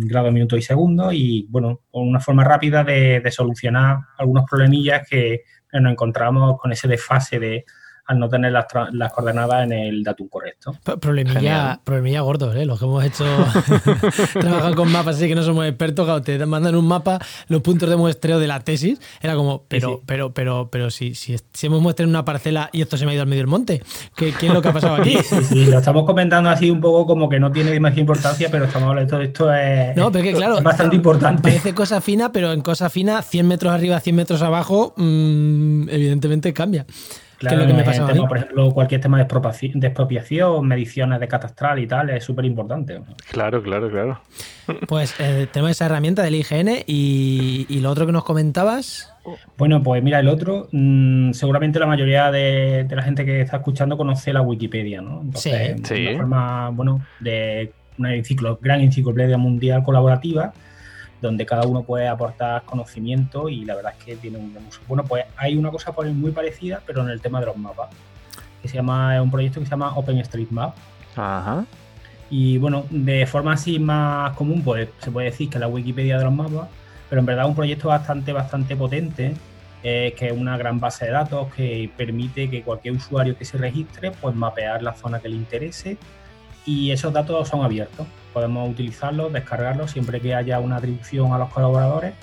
grado, minuto y segundo y, bueno, una forma rápida de, de solucionar algunos problemillas que nos encontramos con ese desfase de al no tener las, las coordenadas en el datum correcto. Problemilla, problemilla gordos, ¿eh? Los que hemos hecho trabajar con mapas así que no somos expertos, te mandan un mapa, los puntos de muestreo de la tesis, era como, pero, pero, pero, pero si, si, si hemos muestrado una parcela y esto se me ha ido al medio del monte, ¿qué, qué es lo que ha pasado aquí? Sí, sí, lo estamos comentando así un poco como que no tiene demasiada importancia, pero estamos hablando de esto, es, no, pero que, claro, bastante importante. Parece cosa fina, pero en cosa fina, 100 metros arriba, 100 metros abajo, mmm, evidentemente cambia. Claro, lo que me pasa Por ejemplo, cualquier tema de expropiación, mediciones de catastral y tal, es súper importante. Claro, claro, claro. Pues eh, tenemos esa herramienta del IGN y, lo otro que nos comentabas. Bueno, pues mira, el otro, mm, seguramente la mayoría de, la gente que está escuchando conoce la Wikipedia, ¿no? Entonces, sí, Una forma, bueno, de una gran enciclopedia mundial colaborativa donde cada uno puede aportar conocimiento y la verdad es que tiene un uso. Bueno, pues hay una cosa muy parecida, pero en el tema de los mapas, que se llama, es un proyecto que se llama OpenStreetMap. Ajá. Y bueno, de forma así más común, pues se puede decir que es la Wikipedia de los mapas, pero en verdad es un proyecto bastante, bastante potente, que es una gran base de datos que permite que cualquier usuario que se registre, pues mapear la zona que le interese y esos datos son abiertos. Podemos utilizarlos, descargarlos siempre que haya una atribución a los colaboradores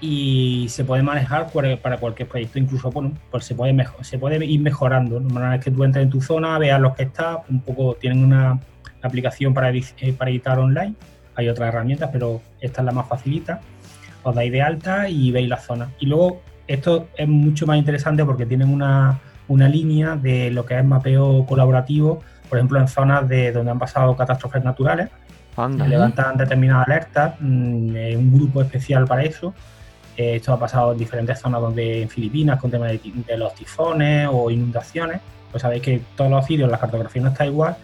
y se puede manejar para cualquier proyecto. Incluso, bueno, pues se puede, se puede ir mejorando. Una vez que tú entres en tu zona, veas los que está, un poco tienen una aplicación para, eh, para editar online. Hay otras herramientas, pero esta es la más facilita. Os dais de alta y veis la zona. Y luego, esto es mucho más interesante porque tienen una, una línea de lo que es mapeo colaborativo por ejemplo, en zonas de donde han pasado catástrofes naturales, Anda. levantan determinadas alertas, mm, eh, un grupo especial para eso. Eh, esto ha pasado en diferentes zonas donde en Filipinas con temas de, los tifones o inundaciones. Pues sabéis que todos los sitios la cartografía no está igual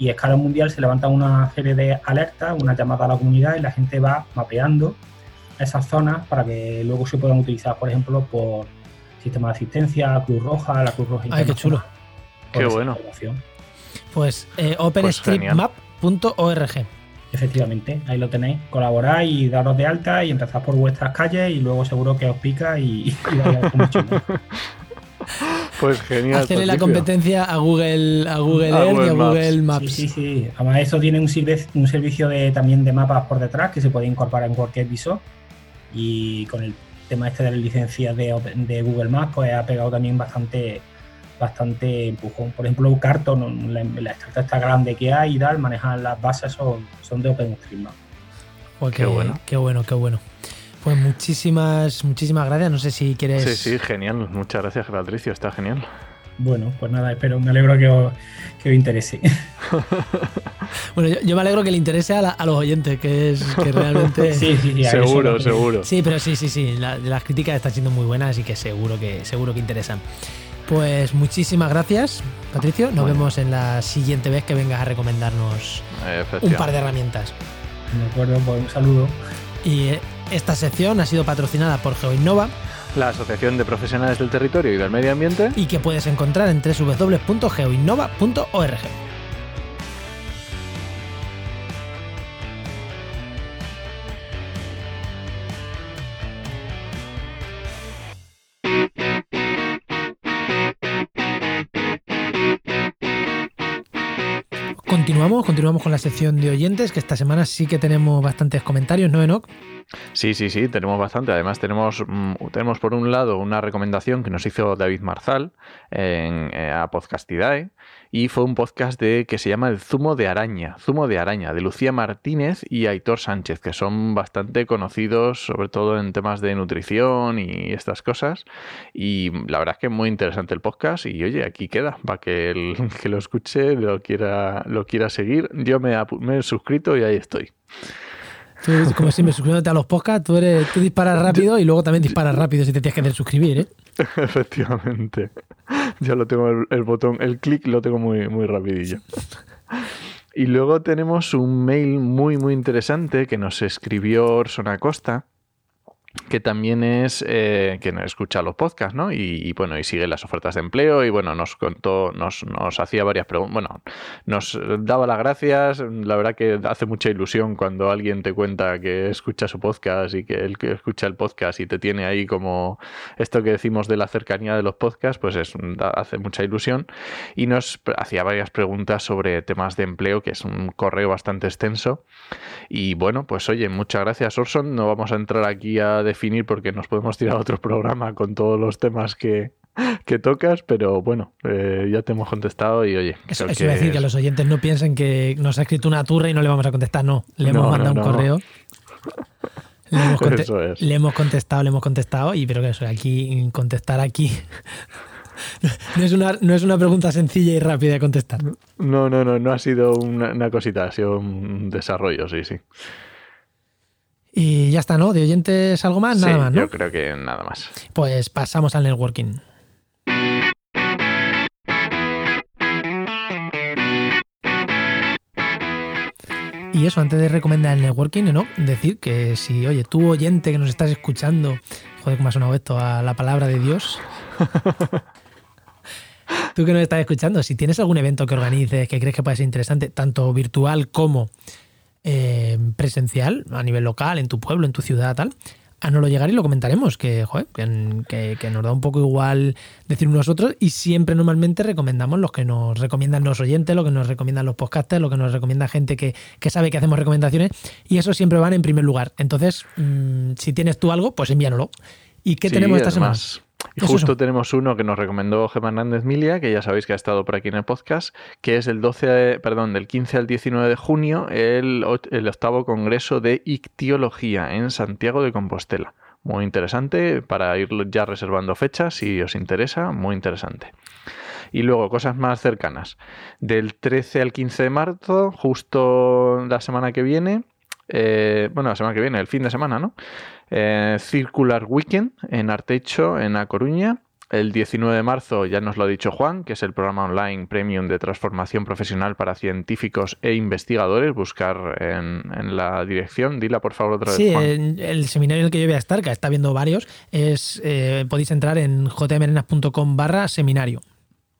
y a escala mundial se levantan una serie de alertas, una llamada a la comunidad y la gente va mapeando esas zonas para que luego se puedan utilizar, por ejemplo, por sistemas de asistencia, Cruz Roja, la Cruz Roja Ay, qué chulo. Internacional, Qué bueno. Pues eh, Pues openstreetmap.org. Efectivamente, ahí lo tenéis. Colaboráis y daros de alta y empezad por vuestras calles y luego seguro que os pica y, y vais a comer chulo. Pues genial. Hacerle la competencia a Google, a Google A Earth y a Maps. Google Maps. Sí, sí, sí. Además, eso tiene un, sirve- un servicio de, también de mapas por detrás que se puede incorporar en cualquier visor. Y con el tema este de las licencias de Google Maps, pues ha pegado también bastante bastante empujón. Por ejemplo, Carton, la, la startup esta grande que hay y tal, manejan las bases son, son de OpenStreetMap. Pues Qué qué, bueno. qué bueno, qué bueno. Pues muchísimas, muchísimas gracias. No sé si quieres. Sí, sí, genial. Muchas gracias, Patricio. Está genial. Bueno, pues nada, espero, me alegro que os, que os interese. Bueno, yo, yo me alegro que le interese a, la- a los oyentes, que es que realmente. sí, sí, sí. eso seguro, seguro. Sí, pero sí, sí, sí. la- las críticas están siendo muy buenas, así que seguro que, seguro que interesan. Pues muchísimas gracias, Patricio. Nos Bueno. vemos en la siguiente vez que vengas a recomendarnos un par de herramientas. De acuerdo, pues un saludo. Y eh, esta sección ha sido patrocinada por GeoInnova La Asociación de Profesionales del Territorio y del Medio Ambiente. y que puedes encontrar en www.geoinnova.org. Continuamos, con la sección de oyentes, que esta semana sí que tenemos bastantes comentarios, ¿no, Enoch? Sí, sí, sí, tenemos bastante. Además, tenemos, mm, tenemos por un lado una recomendación que nos hizo David Marzal en, eh, a Podcastidae y fue un podcast de que se llama El Zumo de Araña, Zumo de Araña, de Lucía Martínez y Aitor Sánchez, que son bastante conocidos, sobre todo en temas de nutrición y estas cosas. Y la verdad es que es muy interesante el podcast y oye, aquí queda, para que el que lo escuche lo quiera, lo quiera seguir. Yo me, me he suscrito y ahí estoy. Tú, como siempre, suscribiéndote a los podcasts, tú, eres, tú disparas rápido y luego también disparas rápido si te tienes que suscribir, ¿eh? Efectivamente. Ya lo tengo el, el botón, el clic lo tengo muy, muy rapidillo. Y luego tenemos un mail muy, muy interesante que nos escribió Orson Acosta, que también es eh, que escucha los podcasts, ¿no? Y, bueno, y sigue las ofertas de empleo y bueno, nos contó, nos, nos hacía varias preguntas, bueno, nos daba las gracias, la verdad que hace mucha ilusión cuando alguien te cuenta que escucha su podcast y que él que escucha el podcast y te tiene ahí como esto que decimos de la cercanía de los podcasts, pues es, hace mucha ilusión y nos hacía varias preguntas sobre temas de empleo, que es un correo bastante extenso. Y bueno, pues oye, muchas gracias Orson. No vamos a entrar aquí a definir porque nos podemos tirar a otro programa con todos los temas que, que tocas, pero bueno, eh, ya te hemos contestado y oye, Eso, eso iba a decir que es- los oyentes no piensen que nos ha escrito una turra y no le vamos a contestar. No, le hemos No, mandado no, un correo. Le hemos, conte- Eso es. le hemos contestado, le hemos contestado, y pero que eso, aquí contestar aquí no es una, no es una pregunta sencilla y rápida de contestar. No, no, no, no ha sido una, una cosita, ha sido un desarrollo, sí, sí. Y ya está, ¿no? De oyentes algo más, nada Sí, más, ¿no? Yo creo que nada más. Pues pasamos al networking. Y eso, antes de recomendar el networking, ¿no? Decir que si, oye, tú oyente que nos estás escuchando, joder, cómo ha sonado esto a la palabra de Dios. tú que nos estás escuchando, si tienes algún evento que organices que crees que puede ser interesante, tanto virtual como eh, presencial, a nivel local, en tu pueblo, en tu ciudad, tal, hánoslo llegar y lo comentaremos, que, joder, que, que- que nos da un poco igual decir unos otros y siempre normalmente recomendamos los que nos recomiendan los oyentes, lo que nos recomiendan los podcasters, lo que nos recomienda gente que, que sabe que hacemos recomendaciones y eso siempre van en primer lugar. Entonces, mm, si tienes tú algo, pues envíanoslo. ¿Y qué Sí, tenemos esta semana? Justo tenemos uno que nos recomendó Gemma Hernández Milia, que ya sabéis que ha estado por aquí en el podcast, que es el 12, de- perdón, del 15 al 19 de junio, el, el octavo congreso de ictiología en Santiago de Compostela. Muy interesante para ir ya reservando fechas si os interesa, muy interesante. Y luego, cosas más cercanas. Del 13 al 15 de marzo, justo la semana que viene, eh, bueno, la semana que viene, el fin de semana, ¿no? Eh, Circular Weekend en Artecho, en A Coruña. El 19 de marzo ya nos lo ha dicho Juan, que es el programa online premium de transformación profesional para científicos e investigadores. Buscar en, la dirección. Dila por favor otra vez. Sí, el seminario en el que yo voy a estar, que está viendo varios, es eh, podéis entrar en jmrenas.com barra seminario.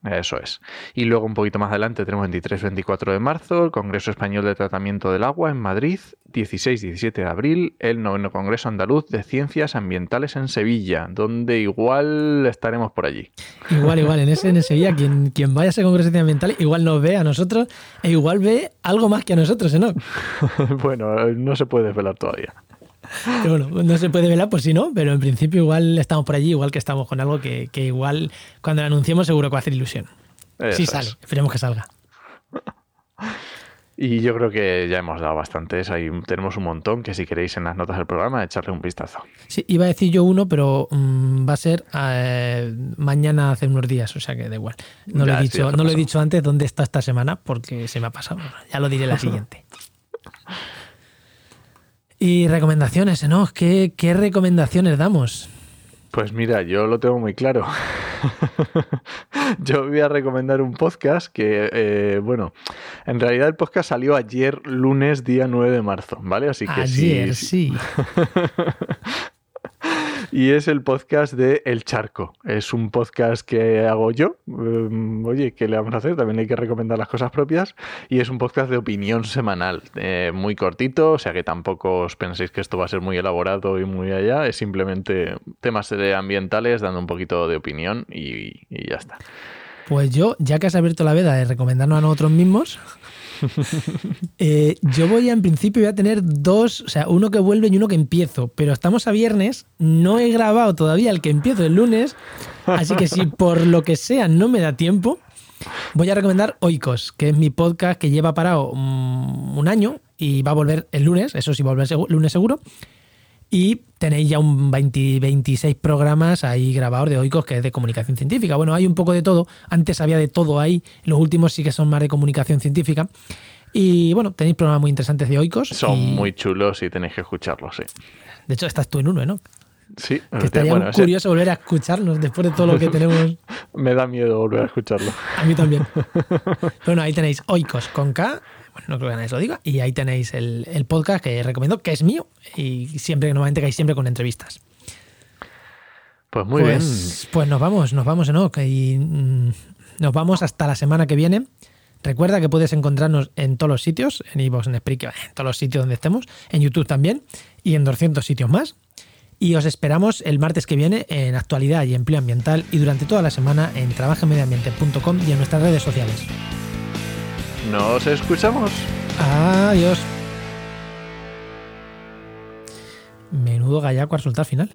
Eso es. Y luego un poquito más adelante tenemos 23-24 de marzo el Congreso Español de Tratamiento del Agua en Madrid, 16-17 de abril el noveno Congreso Andaluz de Ciencias Ambientales en Sevilla, donde igual estaremos por allí. Igual, igual, en ese en Sevilla, quien, quien vaya a ese Congreso de Ciencias Ambientales igual nos ve a nosotros e igual ve algo más que a nosotros, ¿no? bueno, no se puede desvelar todavía bueno, no se puede velar por si no, pero en principio igual estamos por allí, igual que estamos con algo que, igual cuando lo anunciemos seguro que va a hacer ilusión. sí sale, esperemos que salga. Y yo creo que ya hemos dado bastantes. Ahí tenemos un montón que si queréis en las notas del programa echarle un vistazo. Sí, iba a decir yo uno, pero mm, va a ser eh, mañana hace unos días, o sea que da igual. No, lo he, dicho, no lo he dicho antes dónde está esta semana porque se me ha pasado. Ya lo diré la siguiente. Y recomendaciones, ¿no? ¿Qué, ¿Qué recomendaciones damos? Pues mira, yo lo tengo muy claro. yo voy a recomendar un podcast que, eh, bueno, en realidad el podcast salió ayer, lunes, día 9 de marzo, ¿vale? Así que ayer, sí. y es el podcast de El Charco. Es un podcast que hago yo. Mm, oye, ¿qué le vamos a hacer? También hay que recomendar las cosas propias. Y es un podcast de opinión semanal, eh, muy cortito, o sea que tampoco os penséis que esto va a ser muy elaborado y muy allá. Es simplemente temas de ambientales dando un poquito de opinión y, y ya está. Pues yo, ya que has abierto la veda de recomendarnos a nosotros mismos, Eh, yo voy a, en principio, voy a tener dos, o sea, uno que vuelve y uno que empiezo, pero estamos a viernes, no he grabado todavía el que empiezo el lunes, así que si por lo que sea no me da tiempo, voy a recomendar Oikos, que es mi podcast que lleva parado un año y va a volver el lunes, eso sí, va a volver el lunes seguro. Y tenéis ya un 20, 26 programas ahí grabados de Oikos, que es de comunicación científica. Bueno, hay un poco de todo. Antes había de todo ahí. Los últimos sí que son más de comunicación científica. Y bueno, tenéis programas muy interesantes de Oikos. Son muy chulos y tenéis que escucharlos, sí. De hecho, estás tú en uno, ¿no? Sí, que estaría curioso volver a escucharnos después de todo lo que tenemos. Me da miedo volver a escucharlo. A mí también. bueno, ahí tenéis Oikos con K no creo que nadie lo diga. Y ahí tenéis el, podcast que recomiendo, que es mío y siempre, normalmente hay siempre con entrevistas. Pues muy bien. Pues, pues nos vamos, nos vamos, Enoch, y mm, nos vamos hasta la semana que viene. Recuerda que puedes encontrarnos en todos los sitios, en iVoox, en Spreaker, en todos los sitios donde estemos, en YouTube también y en 200 sitios más. Y os esperamos el martes que viene en Actualidad y Empleo Ambiental y durante toda la semana en trabajamediambiente.com y en nuestras redes sociales. Nos escuchamos. Adiós. Menudo gallaco al resultado final.